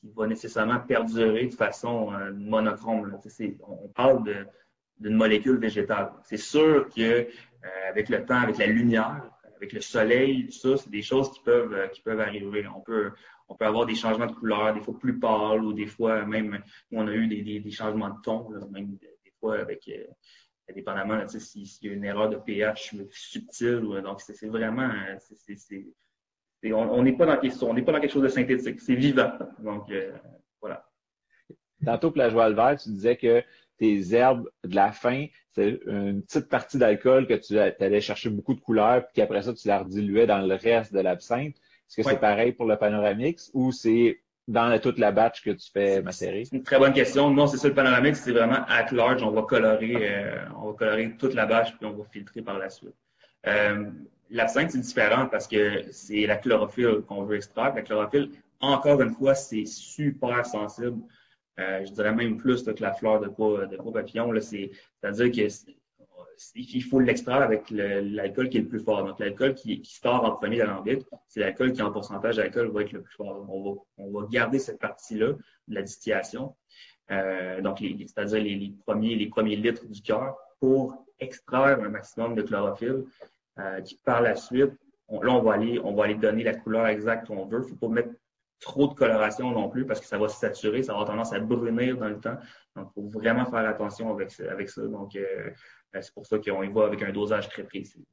qui va nécessairement perdurer de façon euh, monochrome. On parle d'une molécule végétale. C'est sûr que avec le temps, avec la lumière, avec le soleil, ça, c'est des choses qui peuvent qui peuvent arriver. On peut on peut avoir des changements de couleur, des fois plus pâles ou des fois même on a eu des, des, changements de ton, même des fois avec indépendamment s'il y a une erreur de pH subtile. Ou, donc, c'est vraiment. on n'est pas, dans quelque, on pas dans quelque chose de synthétique. C'est vivant. Donc, euh, voilà. Tantôt, pour la joie tu disais que tes herbes de la fin, c'est une petite partie d'alcool que tu allais chercher beaucoup de couleurs, puis qu'après ça, tu la rediluais dans le reste de l'absinthe. Est-ce que c'est pareil pour le panoramix ou c'est dans toute la batch que tu fais macérer? C'est une très bonne question. Non, c'est ça le panoramique, c'est vraiment at large. On va colorer, euh, on va colorer toute la batch puis on va filtrer par la suite. Euh, L'absinthe, c'est différent parce que c'est la chlorophylle qu'on veut extraire. La chlorophylle, encore une fois, c'est super sensible. Euh, je dirais même plus que la fleur de peau, de peau papillon. C'est-à-dire que il faut l'extraire avec l'alcool qui est le plus fort. Donc, l'alcool qui, sort en premier d'alambic, c'est l'alcool qui, en pourcentage d'alcool, va être le plus fort. on, va, on va garder cette partie-là de la distillation, euh, donc c'est-à-dire les, premiers, les premiers litres du cœur, pour extraire un maximum de chlorophylle, euh, qui par la suite, là, on va aller, on va aller donner la couleur exacte qu'on veut. Il ne faut pas mettre trop de coloration non plus parce que ça va se saturer, ça va tendance à brunir dans le temps. Donc, il faut vraiment faire attention avec, ça. Donc, euh, ben, c'est pour ça qu'on y va avec un dosage très précis.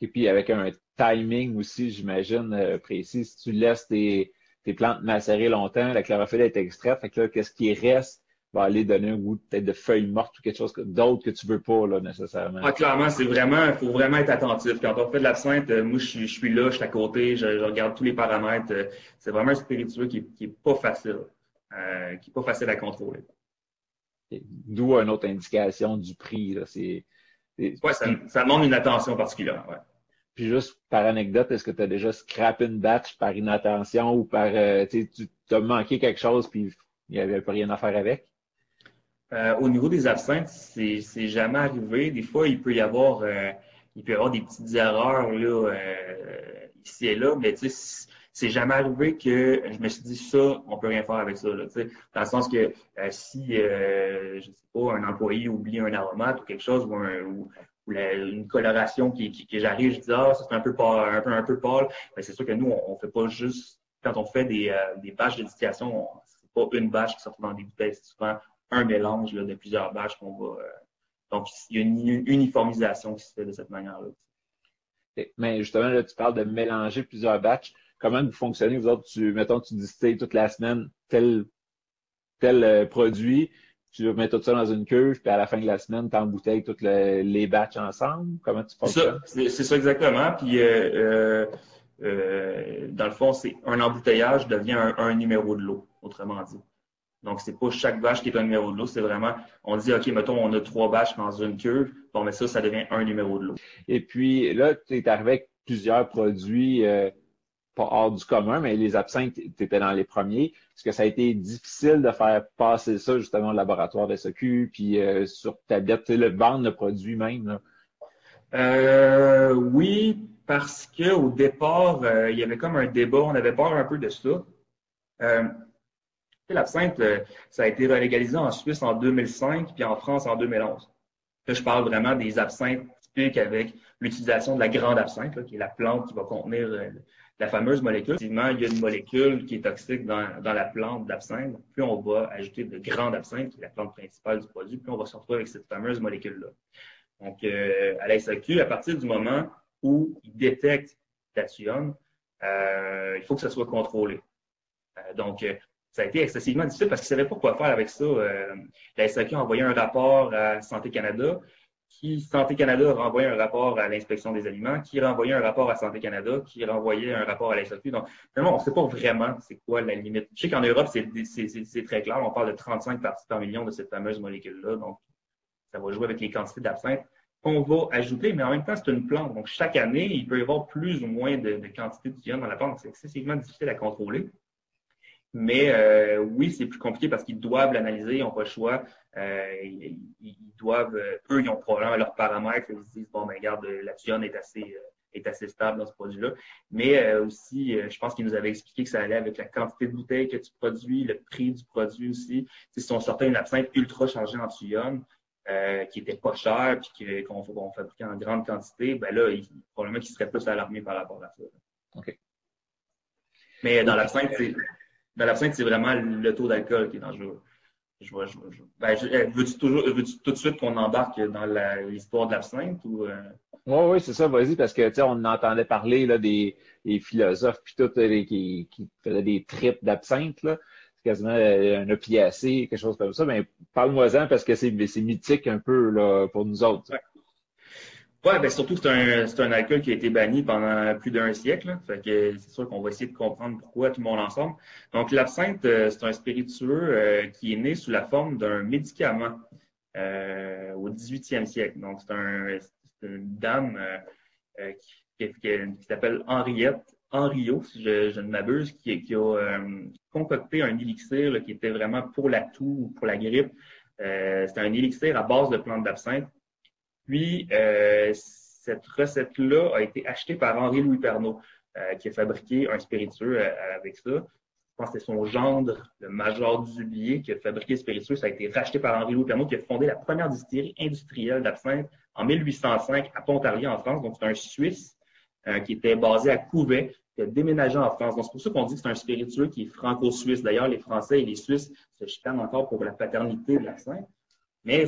Et puis avec un timing aussi, j'imagine, euh, précis. Si tu laisses tes, plantes macérer longtemps, la chlorophylle est extraite. Fait que là, qu'est-ce qui reste va aller donner un goût peut-être de feuilles mortes ou quelque chose d'autre que tu veux pas, là, nécessairement. Ah, clairement, c'est vraiment, il faut vraiment être attentif. Quand on fait de l'absinthe, euh, moi, je suis, là, je suis à côté, je, regarde tous les paramètres. Euh, c'est vraiment un spiritueux qui, qui est pas facile, qui est pas facile à contrôler. D'où une autre indication du prix. Là. C'est, ouais, ça, ça, demande une attention particulière. Ouais. Puis juste par anecdote, est-ce que tu as déjà scrappé une batch par inattention ou par euh, tu as manqué quelque chose puis il n'y avait pas rien à faire avec? Euh, au niveau des absinthes, c'est, c'est jamais arrivé. Des fois, il peut y avoir euh, il peut y avoir des petites erreurs là, ici et là, mais tu c'est jamais arrivé que je me suis dit ça, on peut rien faire avec ça. Dans le sens que si je sais pas, un employé oublie un aromate ou quelque chose ou, un, ou, ou une coloration qui, qui, j'arrive, je dis ah ça c'est un peu pâle, un peu un peu. Mais c'est sûr que nous on, on fait pas juste quand on fait des, euh, des bâches de distillation, c'est pas une bâche qui sort dans des bouteilles, souvent un mélange là, de plusieurs bâches qu'on va. Euh, donc il y a une uniformisation qui se fait de cette manière-là. Mais justement là tu parles de mélanger plusieurs batchs. Comment vous fonctionnez vous autres? Tu mettons tu distilles toute la semaine tel tel euh, produit tu mets tout ça dans une cuve, puis à la fin de la semaine, tu embouteilles tous les batchs ensemble? Comment tu fonctionnes? C'est ça, ça exactement. Puis, euh, dans le fond, c'est un embouteillage devient un, numéro de l'eau, autrement dit. Donc, c'est pas chaque bâche qui est un numéro de l'eau, c'est vraiment, on dit, OK, mettons, on a trois bâches dans une cuve, bon, mais ça, ça devient un numéro de l'eau. Et puis, là, tu es arrivé avec plusieurs produits pas hors du commun, mais les absinthes, tu étais dans les premiers. Est-ce que ça a été difficile de faire passer ça justement au laboratoire de SEQ, puis euh, sur tablette, le vendre le produit même? Euh, oui, parce que au départ, euh, il y avait comme un débat, on avait peur un peu de ça. L'absinthe, ça a été relégalisé en Suisse en 2005, puis en France en 2011. Là, je parle vraiment des absinthes typiques avec l'utilisation de la grande absinthe, qui est la plante qui va contenir la fameuse molécule. Effectivement, il y a une molécule qui est toxique dans, dans la plante d'absinthe. Plus on va ajouter de grandes absinthe, qui est la plante principale du produit, plus on va se retrouver avec cette fameuse molécule-là. Donc, euh, à la SAQ, à partir du moment où il détecte la euh, il faut que ça soit contrôlé. Euh, donc, euh, ça a été excessivement difficile parce qu'ils ne savaient pas quoi faire avec ça. Euh, la SAQ a envoyé un rapport à Santé Canada qui Santé Canada renvoyait un rapport à l'inspection des aliments, qui renvoyait un rapport à Santé Canada, qui renvoyait un rapport à la Donc, vraiment, on ne sait pas vraiment c'est quoi la limite. Je sais qu'en Europe, c'est très clair. On parle de 35 parties par million de cette fameuse molécule-là. Donc, ça va jouer avec les quantités d'absinthe qu'on va ajouter, mais en même temps, c'est une plante. Donc, chaque année, il peut y avoir plus ou moins de, de quantité d'ion dans la plante. C'est excessivement difficile à contrôler. Mais euh, oui, c'est plus compliqué parce qu'ils doivent l'analyser, ils n'ont pas le choix. Euh, ils, doivent, euh, eux, ils ont probablement leurs paramètres. Ils se disent, bon, ben, regarde, la tuyon est assez, est assez stable dans ce produit-là. Mais aussi, je pense qu'ils nous avaient expliqué que ça allait avec la quantité de bouteilles que tu produis, le prix du produit aussi. si on sortait une absinthe ultra chargée en tuyon, qui était pas cher puis qu'on fabriquait en grande quantité, ben là, il, probablement qu'ils seraient plus alarmés par rapport à ça. OK. Mais dans l'absinthe, c'est dans l'absinthe, c'est vraiment le taux d'alcool qui est dangereux. Je vois, je. Ben, eh, veux-tu toujours, veux-tu tout de suite qu'on embarque dans l'histoire de l'absinthe ou? Euh? Oui, oui, c'est ça, vas-y, parce que tu sais, on entendait parler là, des, des philosophes puis tout qui, qui faisaient des tripes d'absinthe, là. C'est quasiment euh, un opiacé, quelque chose comme ça. Mais parle-moi-en parce que c'est mythique un peu là, pour nous autres. Ouais, ben surtout c'est un, c'est un alcool qui a été banni pendant plus d'un siècle. Fait que c'est sûr qu'on va essayer de comprendre pourquoi tout le monde ensemble. Donc, l'absinthe, euh, c'est un spiritueux euh, qui est né sous la forme d'un médicament euh, au 18e siècle. Donc, c'est, un, c'est une dame qui, s'appelle Henriette Henriot, si je, ne m'abuse, qui, a concocté un élixir qui était vraiment pour la toux ou pour la grippe. c'était un élixir à base de plantes d'absinthe puis, euh, cette recette-là a été achetée par Henri-Louis Pernaud, euh, qui a fabriqué un spiritueux euh, avec ça. Je pense que c'est son gendre, le major Dubier, qui a fabriqué le spiritueux. Ça a été racheté par Henri-Louis Pernaud, qui a fondé la première distillerie industrielle d'absinthe en 1805 à Pontarlier, en France. Donc, c'est un Suisse qui était basé à Couvet, qui a déménagé en France. Donc, c'est pour ça qu'on dit que c'est un spiritueux qui est franco-suisse. D'ailleurs, les Français et les Suisses se chicanent encore pour la paternité de l'absinthe. Mais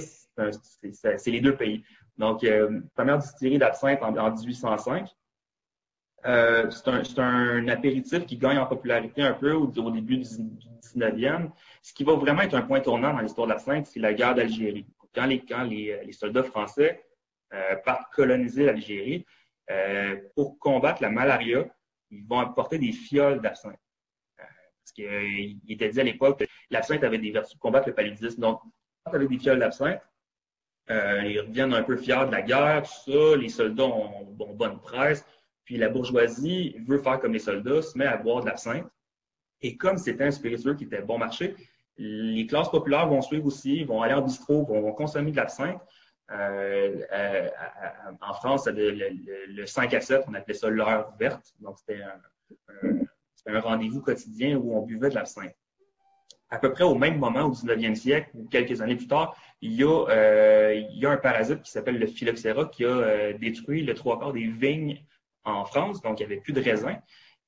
c'est les deux pays. Donc, euh, première distillerie d'absinthe en, 1805. Euh, c'est un, apéritif qui gagne en popularité un peu au, début du, 19e. Ce qui va vraiment être un point tournant dans l'histoire de l'absinthe, c'est la guerre d'Algérie. Quand les, soldats français euh, partent coloniser l'Algérie, pour combattre la malaria, ils vont apporter des fioles d'absinthe. parce qu'il était dit à l'époque que l'absinthe avait des vertus de combattre le paludisme. Donc, quand tu avais des fioles d'absinthe, euh, ils reviennent un peu fiers de la guerre, tout ça. Les soldats ont, bonne presse. Puis la bourgeoisie veut faire comme les soldats, se met à boire de l'absinthe. Et comme c'était un spiritueux qui était bon marché, les classes populaires vont suivre aussi, vont aller en bistrot, vont, consommer de l'absinthe. Euh, euh, en France, le, le, 5 à 7, on appelait ça l'heure verte. Donc, c'était un, rendez-vous quotidien où on buvait de l'absinthe. À peu près au même moment, au 19e siècle, ou quelques années plus tard, il y a, euh, il y a un parasite qui s'appelle le phylloxéra qui a détruit le trois quarts des vignes en France. Donc, il n'y avait plus de raisins.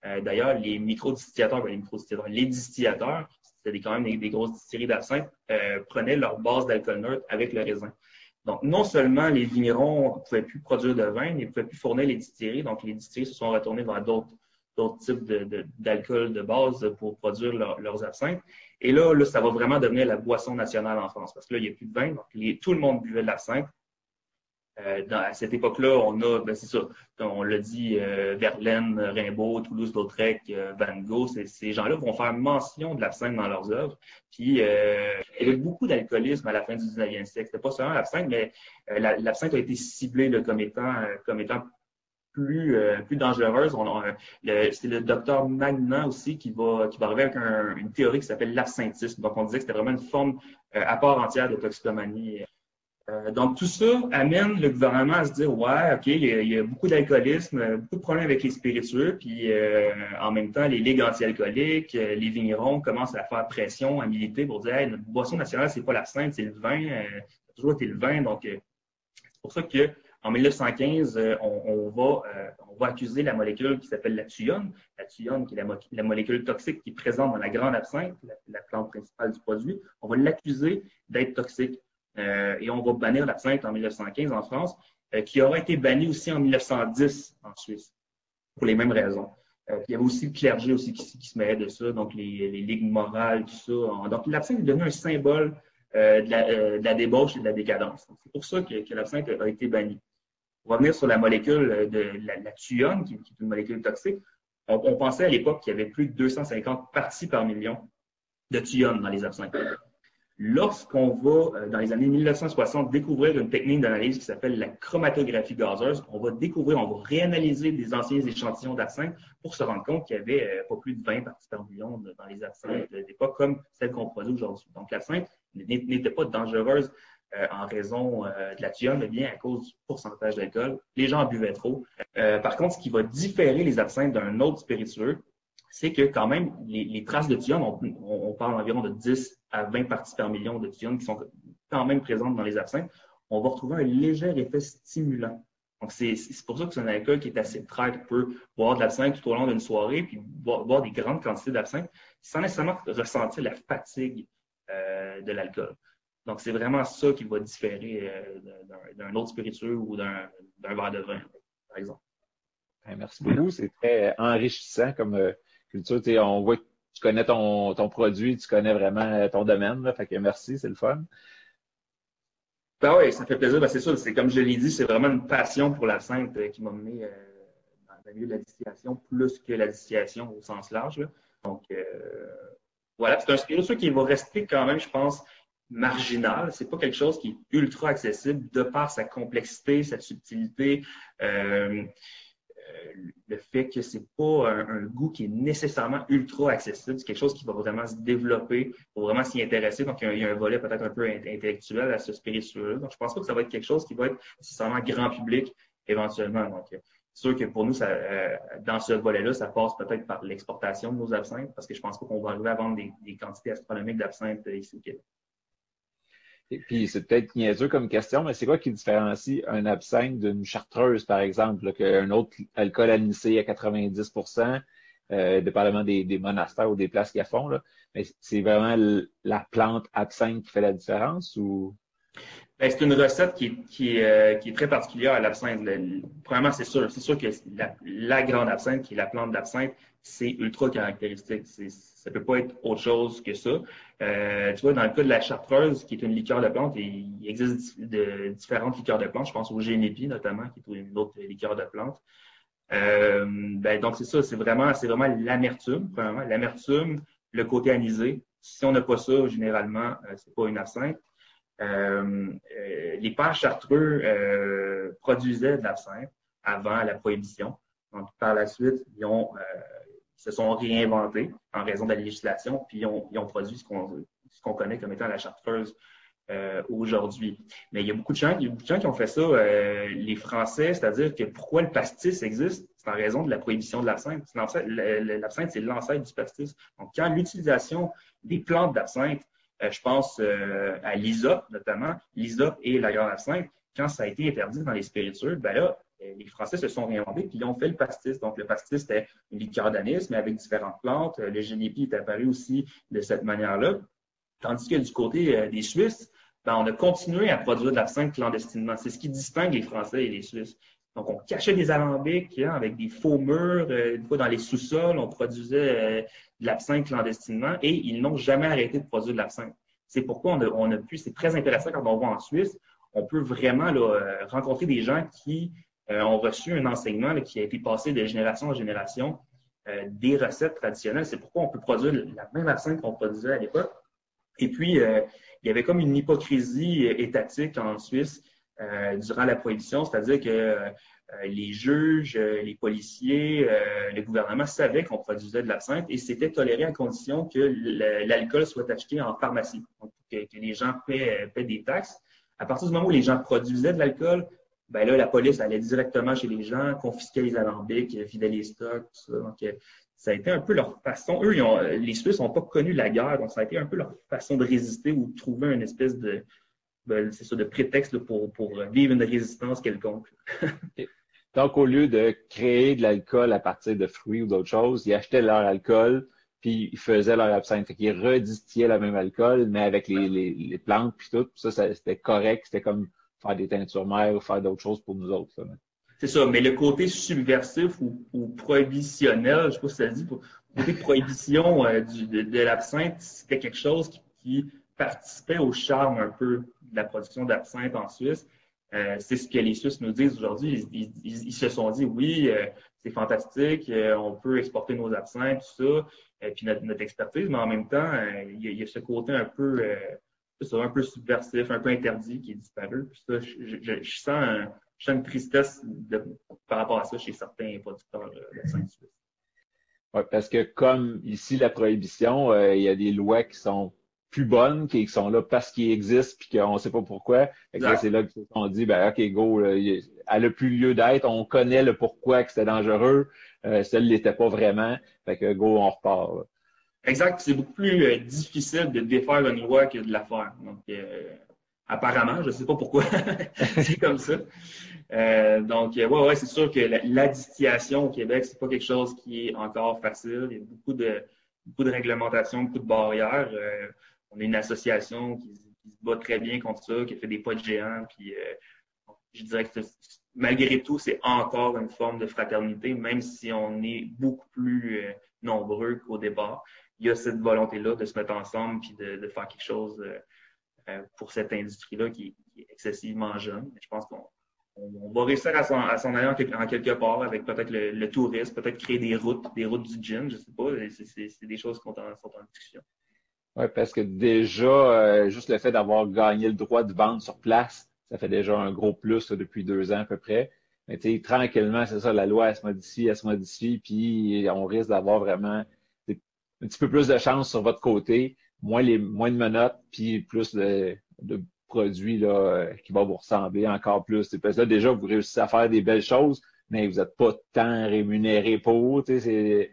D'ailleurs, les microdistillateurs, ben, les les distillateurs, c'était quand même des, grosses distilleries d'absinthe, prenaient leur base d'alcool neutre avec le raisin. Donc, non seulement les vignerons ne pouvaient plus produire de vin, mais ne pouvaient plus fournir les distilleries. Donc, les distilleries se sont retournées vers d'autres types d'alcool de, base pour produire leurs absinthes. Et là, ça va vraiment devenir la boisson nationale en France parce que là, il n'y a plus de vin. Donc, tout le monde buvait de l'absinthe. Euh, à cette époque-là, on a, ben c'est ça, on l'a dit, euh, Verlaine, Rimbaud, Toulouse-Lautrec, euh, Van Gogh, ces gens-là vont faire mention de l'absinthe dans leurs œuvres. Puis, il y avait beaucoup d'alcoolisme à la fin du 19e siècle. C'était pas seulement l'absinthe, mais l'absinthe a été ciblée comme étant plus, plus dangereuse. C'est le docteur Magnan aussi qui va, qui va arriver avec une théorie qui s'appelle l'absinthisme. Donc, on disait que c'était vraiment une forme à part entière de toxicomanie euh, donc, tout ça amène le gouvernement à se dire, ouais, OK, il y a, beaucoup d'alcoolisme, beaucoup de problèmes avec les spiritueux, puis euh, en même temps, les ligues anti-alcooliques, euh, les vignerons commencent à faire pression, à militer pour dire, hey, notre boisson nationale, c'est pas la sainte, c'est le vin, ça a toujours été le vin. Donc, c'est pour ça que en 1915, on, va, on va accuser la molécule qui s'appelle la thuyone, la thuyone qui est la, molécule toxique qui est présente dans la grande absinthe, la plante principale du produit. On va l'accuser d'être toxique. Euh, et on va bannir l'absinthe en 1915 en France, euh, qui aura été banni aussi en 1910 en Suisse, pour les mêmes raisons. Euh, il y avait aussi le clergé aussi qui, se mêlait de ça, donc les, ligues morales, tout ça. Donc l'absinthe est devenu un symbole de la, débauche et de la décadence. C'est pour ça que, l'absinthe a été banni. Revenir sur la molécule de la, la qui, est une molécule toxique, on, pensait à l'époque qu'il y avait plus de 250 parties par million de thuone dans les absinthes. Lorsqu'on va, euh, dans les années 1960, découvrir une technique d'analyse qui s'appelle la chromatographie gazeuse, on va découvrir, on va réanalyser des anciens échantillons d'absinthe pour se rendre compte qu'il y avait euh, pas plus de 20 parties par million dans les absinthes pas comme celles qu'on produit aujourd'hui. Donc, l'absinthe n'était pas dangereuse euh, en raison de la thuone, mais bien à cause du pourcentage d'alcool. Les gens en buvaient trop. par contre, ce qui va différer les absinthes d'un autre spiritueux, c'est que quand même, les, traces de thuone, on, parle environ de 10 à 20 parties par million de thuone qui sont quand même présentes dans les absinthes, on va retrouver un léger effet stimulant. Donc, c'est pour ça que c'est un alcool qui est assez. On peut boire de l'absinthe tout au long d'une soirée, puis boire, des grandes quantités d'absinthe sans nécessairement ressentir la fatigue euh, de l'alcool. Donc, c'est vraiment ça qui va différer euh, d'un autre spiritueux ou d'un verre de vin, par exemple. Merci beaucoup. C'est très enrichissant comme, euh, culture. On voit que tu connais ton, ton produit, tu connais vraiment ton domaine. Là, fait que merci, c'est le fun. Ben oui, ça fait plaisir. Ben c'est ça, c'est comme je l'ai dit, c'est vraiment une passion pour la sainte euh, qui m'a mené euh, dans le milieu de la distillation, plus que la distillation au sens large. Donc euh, voilà, c'est un spiritueux qui va rester quand même, je pense, marginal. C'est pas quelque chose qui est ultra accessible de par sa complexité, sa subtilité. Euh, le fait que c'est pas un, goût qui est nécessairement ultra accessible, c'est quelque chose qui va vraiment se développer, pour vraiment s'y intéresser. Donc, il y, a, un volet peut-être un peu intellectuel à ce spiritueux-là. Donc, je pense pas que ça va être quelque chose qui va être nécessairement grand public éventuellement. Donc, c'est sûr que pour nous, euh, dans ce volet-là, ça passe peut-être par l'exportation de nos absinthes, parce que je pense pas qu'on va arriver à vendre des, des quantités astronomiques d'absinthe ici au Québec. Et puis, c'est peut-être niaiseux comme question, mais c'est quoi qui différencie un absinthe d'une chartreuse, par exemple, qu'un autre alcool anisé à 90% euh, dépendamment des, des, monastères ou des places qu'ils font, là. Mais c'est vraiment la plante absinthe qui fait la différence ou? Ben, c'est une recette qui, qui, euh, qui, est très particulière à l'absinthe. Premièrement, c'est sûr, c'est sûr que la, la, grande absinthe, qui est la plante d'absinthe, c'est ultra caractéristique. Ça peut pas être autre chose que ça. Euh, tu vois, dans le cas de la chartreuse, qui est une liqueur de plante, il existe différentes liqueurs de plante. Je pense au génépi, notamment, qui est une autre liqueur de plante. Euh, ben, donc, c'est ça, c'est vraiment, c'est vraiment l'amertume, premièrement. L'amertume, le côté anisé. Si on n'a pas ça, généralement, euh, c'est pas une absinthe. Euh les pères chartreux produisaient de l'absinthe avant la prohibition. Donc, par la suite, ils, ont, se sont réinventés en raison de la législation, puis ils ont, ils ont produit ce qu'on connaît comme étant la chartreuse euh, aujourd'hui. Mais il y a beaucoup de gens, il y a beaucoup de gens qui ont fait ça, euh, les Français, c'est-à-dire que pourquoi le pastis existe, c'est en raison de la prohibition de l'absinthe. L'absinthe, c'est l'ancêtre du pastis. Donc, quand l'utilisation des plantes d'absinthe, euh, je pense à l'ISOP notamment, l'ISOP et la grande absinthe, quand ça a été interdit dans les spiritueux, ben là, les Français se sont réinventés puis ils ont fait le pastis. Donc, le pastis, c'était une liqueur mais avec différentes plantes. Le génépi est apparu aussi de cette manière-là. Tandis que du côté des Suisses, ben, on a continué à produire de l'absinthe clandestinement. C'est ce qui distingue les Français et les Suisses. Donc, on cachait des alambics hein, avec des faux murs. Euh, une fois dans les sous-sols, on produisait euh, de l'absinthe clandestinement et ils n'ont jamais arrêté de produire de l'absinthe. C'est pourquoi on a, pu, c'est très intéressant quand on va en Suisse, on peut vraiment là, euh, rencontrer des gens qui ont reçu un enseignement qui a été passé de génération en génération des recettes traditionnelles. C'est pourquoi on peut produire la même absinthe qu'on produisait à l'époque. Et puis, il y avait comme une hypocrisie étatique en Suisse euh, durant la prohibition, c'est-à-dire que euh, les juges, euh, les policiers, le gouvernement savaient qu'on produisait de l'absinthe et c'était toléré à condition que l'alcool soit acheté en pharmacie, donc que, les gens paient, des taxes. À partir du moment où les gens produisaient de l'alcool, ben là, la police allait directement chez les gens, confisquait les alambics, vidait les stocks, tout ça. Donc, ça a été un peu leur façon. Eux, les Suisses n'ont pas connu la guerre, donc ça a été un peu leur façon de résister ou de trouver une espèce de, ben, c'est ça, de prétexte pour, vivre une résistance quelconque. (laughs) donc, au lieu de créer de l'alcool à partir de fruits ou d'autres choses, ils achetaient leur alcool, puis ils faisaient leur absinthe. Fait qu'ils redistillaient le même alcool, mais avec les, plantes puis tout. Ça, c'était correct. C'était comme faire des teintures mères ou faire d'autres choses pour nous autres. C'est ça, mais le côté subversif ou, prohibitionnel, je sais pas si ça dit, le côté prohibition euh, de, l'absinthe, c'était quelque chose qui, participait au charme un peu de la production d'absinthe en Suisse. Euh, c'est ce que les Suisses nous disent aujourd'hui. Ils, se sont dit, oui, euh, c'est fantastique, on peut exporter nos absinthes, tout ça, et puis notre, expertise, mais en même temps, il y, a, ce côté un peu, un peu subversif, un peu interdit qui est disparu. Puis ça, je, je sens un, une tristesse par rapport à ça chez certains producteurs de saint suisse. Oui, parce que comme ici, la prohibition, euh, il y a des lois qui sont plus bonnes, qui sont là parce qu'ils existent, puis qu'on ne sait pas pourquoi. c'est là sont dit, ben OK, go, elle n'a plus lieu d'être, on connaît le pourquoi que c'était dangereux, euh, ça ne l'était pas vraiment, fait que go, on repart. Exact, c'est beaucoup plus euh, difficile de défaire une loi que de la faire. Donc, euh, apparemment, je ne sais pas pourquoi, (laughs) c'est comme ça. Euh, donc, ouais, ouais, c'est sûr que la, au Québec, c'est pas quelque chose qui est encore facile. Il y a beaucoup de, beaucoup de réglementations, beaucoup de barrières. On est une association qui, se bat très bien contre ça, qui fait des pas de géants. Puis, je dirais que malgré tout, c'est encore une forme de fraternité, même si on est beaucoup plus nombreux qu'au départ. Il y a cette volonté-là de se mettre ensemble puis de, faire quelque chose pour cette industrie-là qui, est excessivement jeune. Je pense qu'on on va réussir à s'en aller en, quelque part avec peut-être le, tourisme, peut-être créer des routes, des routes du gin, je sais pas. C'est des choses qui sont en, discussion. Oui, parce que déjà, euh, juste le fait d'avoir gagné le droit de vendre sur place, ça fait déjà un gros plus depuis deux ans à peu près. Mais tranquillement, c'est ça, la loi, elle se modifie, elle se modifie, puis on risque d'avoir vraiment un petit peu plus de chance sur votre côté, moins les moins de menottes, puis plus de, de produit là, euh, qui va vous ressembler encore plus. Parce que là, déjà, vous réussissez à faire des belles choses, mais vous n'êtes pas tant rémunéré pour. Il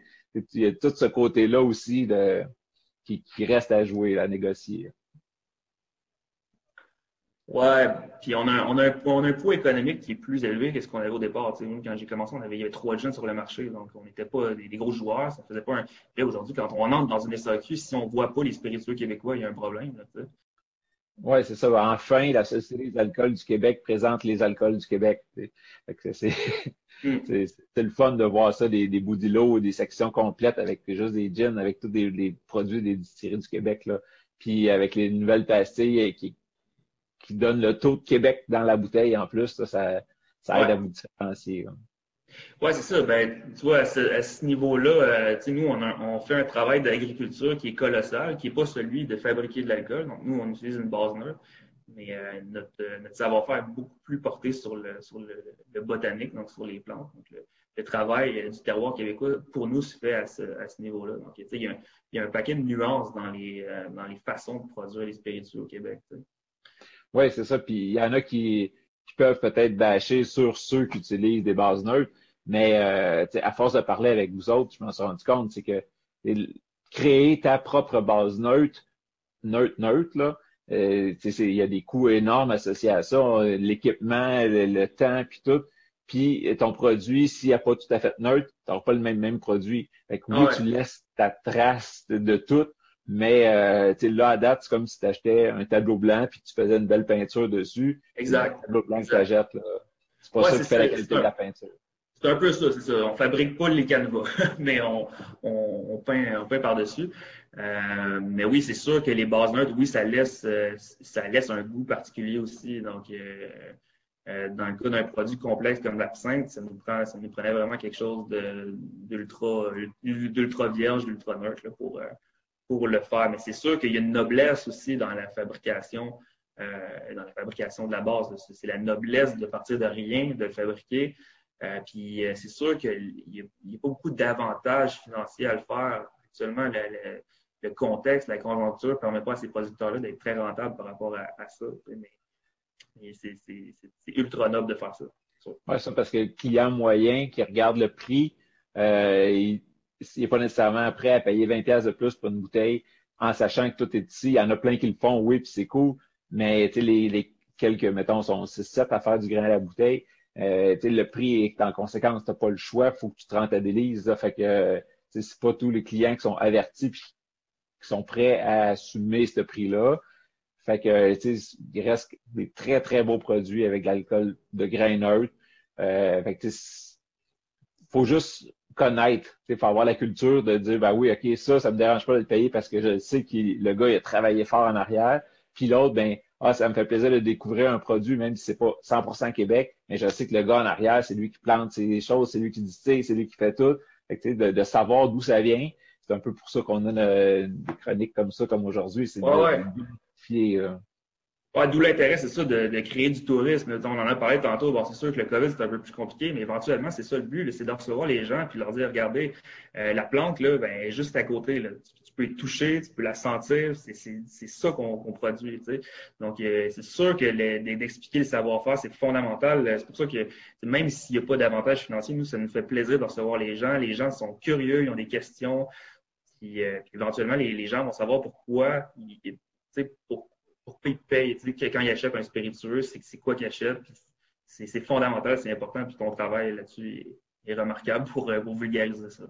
y a tout ce côté-là aussi de, qui, reste à jouer, à négocier. Ouais, puis on a, on, a un, on a un poids économique qui est plus élevé que ce qu'on avait au départ. quand j'ai commencé, on avait, il y avait trois jeunes sur le marché, donc on n'était pas des, gros joueurs. Ça faisait pas un. aujourd'hui, quand on entre dans une SAQ, si on ne voit pas les spiritueux québécois, il y a un problème. Oui, c'est ça. Enfin, la Société des alcools du Québec présente les alcools du Québec. (laughs) Mm. C'est le fun de voir ça, des, des boudilots, des sections complètes avec juste des gins, avec tous les produits des distilleries du Québec. Là. Puis avec les nouvelles pastilles qui, qui donnent le taux de Québec dans la bouteille en plus, ça, ça, aide à vous différencier. Oui, c'est ça. Ben, tu vois, à ce, niveau-là, euh, nous, on, on, fait un travail d'agriculture qui est colossal, qui n'est pas celui de fabriquer de l'alcool. Donc, nous, on utilise une base neutre. mais euh, notre, notre savoir-faire est beaucoup plus porté sur le, sur le, botanique, donc sur les plantes. Donc, le, travail du terroir québécois, pour nous, se fait à ce, à ce niveau-là. Donc, il y, a il y, a un, paquet de nuances dans les, dans les façons de produire les spiritueux au Québec. Oui, c'est ça. Puis il y en a qui, qui peuvent peut-être bâcher sur ceux qui utilisent des bases neutres, mais euh, à force de parler avec vous autres, je m'en suis rendu compte, c'est que créer ta propre base neutre, neutre, neutre, là, euh, il y a des coûts énormes associés à ça, l'équipement, le, temps, puis tout. Puis ton produit, s'il a pas tout à fait neutre, tu n'auras pas le même, même produit. Fait que oui, tu laisses ta trace de, tout, mais euh, là, à date, c'est comme si tu achetais un tableau blanc puis tu faisais une belle peinture dessus. Exact. Le tableau blanc que tu achètes, c'est pas ça qui fait la qualité de la peinture. C'est un peu ça, c'est ça. On fabrique pas les canevas, (laughs) mais on, on, on peint, on peint par-dessus. Euh, mais oui, c'est sûr que les bases neutres, oui, ça laisse, euh, ça laisse un goût particulier aussi. Donc, euh, dans le cas d'un produit complexe comme l'absinthe, ça nous prend, ça nous prenait vraiment quelque chose d'ultra, d'ultra vierge, d'ultra neutre pour, pour le faire. Mais c'est sûr qu'il y a une noblesse aussi dans la fabrication, dans la fabrication de la base. C'est la noblesse de partir de rien, de le fabriquer. Euh, puis euh, c'est sûr qu'il n'y a, pas beaucoup d'avantages financiers à le faire. Actuellement, le, contexte, la conjoncture ne permet pas à ces producteurs-là d'être très rentables par rapport à, ça. Mais, c'est ultra noble de faire ça. Oui, ça parce que le client moyen qui regarde le prix, euh, n'est pas nécessairement prêt à payer 20 de plus pour une bouteille en sachant que tout est ici. Il y en a plein qui le font, oui, puis c'est cool. Mais les, les quelques, mettons, sont 6-7 à faire du grain à la bouteille. Euh, le prix est en conséquence, tu n'as pas le choix, il faut que tu te rentes à Délise. Fait que c'est pas tous les clients qui sont avertis et qui sont prêts à assumer ce prix-là. Fait que il reste des très, très beaux produits avec de l'alcool de grain neutre. Euh, fait que faut juste connaître, il faut avoir la culture de dire ben oui, ok, ça, ça me dérange pas de le payer parce que je sais que le gars il a travaillé fort en arrière. Puis l'autre, ben, ah, ça me fait plaisir de découvrir un produit, même si c'est pas 100% Québec, mais je sais que le gars en arrière, c'est lui qui plante ces choses, c'est lui qui distille, c'est lui qui fait tout. Fait que, de, de savoir d'où ça vient, c'est un peu pour ça qu'on a des chroniques comme ça, comme aujourd'hui. C'est ouais, de, D'où l'intérêt, c'est ça, de, créer du tourisme. On en a parlé tantôt. C'est sûr que le COVID, c'est un peu plus compliqué, mais éventuellement, c'est ça le but, c'est de recevoir les gens puis leur dire, regardez, euh, la plante, là, ben, juste à côté, tu, peux y toucher, tu peux la sentir, c'est ça qu'on produit. Donc, euh, c'est sûr que d'expliquer le savoir-faire, c'est fondamental. C'est pour ça que même s'il n'y a pas d'avantage financier, nous, ça nous fait plaisir de recevoir les gens. Les gens sont curieux, ils ont des questions. Euh, éventuellement, les, gens vont savoir pourquoi, pour, pourquoi ils payent. Tu sais, quand ils achètent un spiritueux, c'est c'est quoi qu'ils achètent. C'est fondamental, c'est important, puis ton travail là-dessus est, remarquable pour, euh, pour vulgariser ça.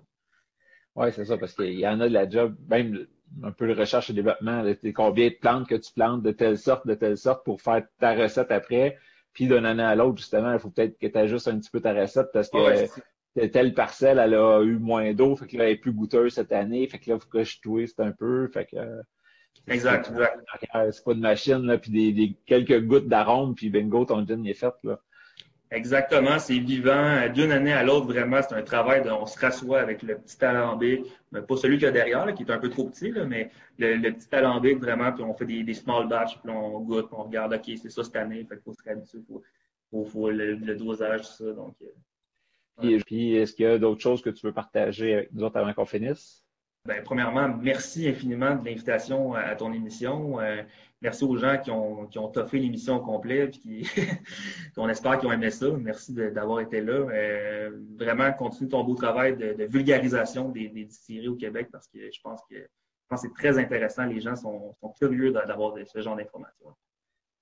Oui, c'est ça, parce qu'il y en a de la job, même un peu de recherche et développement, combien de plantes que tu plantes de telle sorte, de telle sorte pour faire ta recette après. Puis d'une année à l'autre, justement, il faut peut-être que tu ajustes un petit peu ta recette parce que telle parcelle, elle a eu moins d'eau, fait que là, elle est plus goûteuse cette année, fait que là, il faut que je twist un peu, fait que Exact, exact. C'est pas de machine, là, puis des, quelques gouttes d'arôme, puis bingo, ton gin est fait. Là. Exactement, c'est vivant. D'une année à l'autre, vraiment, c'est un travail de, on se rassoit avec le petit alambic, mais pas celui qu'il y a derrière, qui est un peu trop petit, là, mais le, petit alambic, vraiment, puis on fait des, des small batch, puis on goûte, puis on regarde, OK, c'est ça cette année, fait qu'il faut se habituer, il faut, faut, le, dosage, tout ça. Donc, euh, puis est-ce qu'il y a d'autres choses que tu veux partager avec nous autres avant qu'on finisse? Ben, premièrement, merci infiniment de l'invitation à ton émission. Euh, merci aux gens qui ont, qui ont toffé l'émission au complet et (laughs) qu'on espère qu'ils ont aimé ça. Merci d'avoir été là. Euh, vraiment, continue ton beau travail de, vulgarisation des, des, au Québec parce que je pense que, c'est très intéressant. Les gens sont, sont curieux d'avoir ce genre d'informations.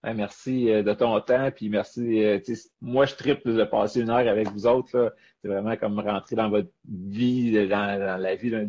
Merci euh, de ton temps, puis merci. moi, je triple de passer une heure avec vous autres. C'est vraiment comme rentrer dans votre vie, dans, la vie d'un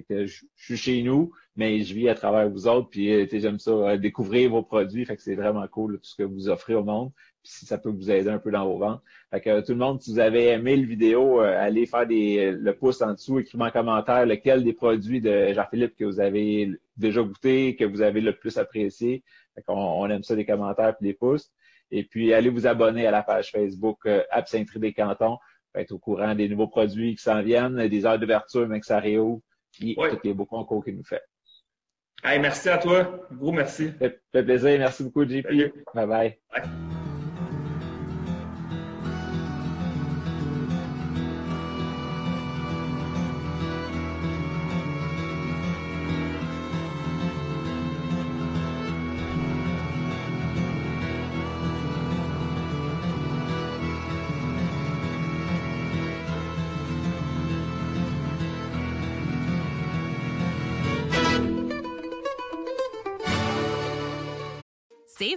que je, suis chez nous, mais je vis à travers vous autres, puis euh, j'aime ça, euh, découvrir vos produits. Fait que c'est vraiment cool tout ce que vous offrez au monde. Puis si ça peut vous aider un peu dans vos ventes. Fait que tout le monde, si vous avez aimé le vidéo, euh, allez faire le pouce en dessous, écrivez en commentaire lequel des produits de Jean-Philippe que vous avez déjà goûté, que vous avez le plus apprécié. Fait qu'on on aime ça, des commentaires et des pouces. Et puis, allez vous abonner à la page Facebook euh, des Cantons être au courant des nouveaux produits qui s'en viennent, des heures d'ouverture, mais que ça réouvre, et tous les beaux concours qu'il nous fait. Hey, merci à toi. Gros merci. Ça fait plaisir. Merci beaucoup, JP. Bye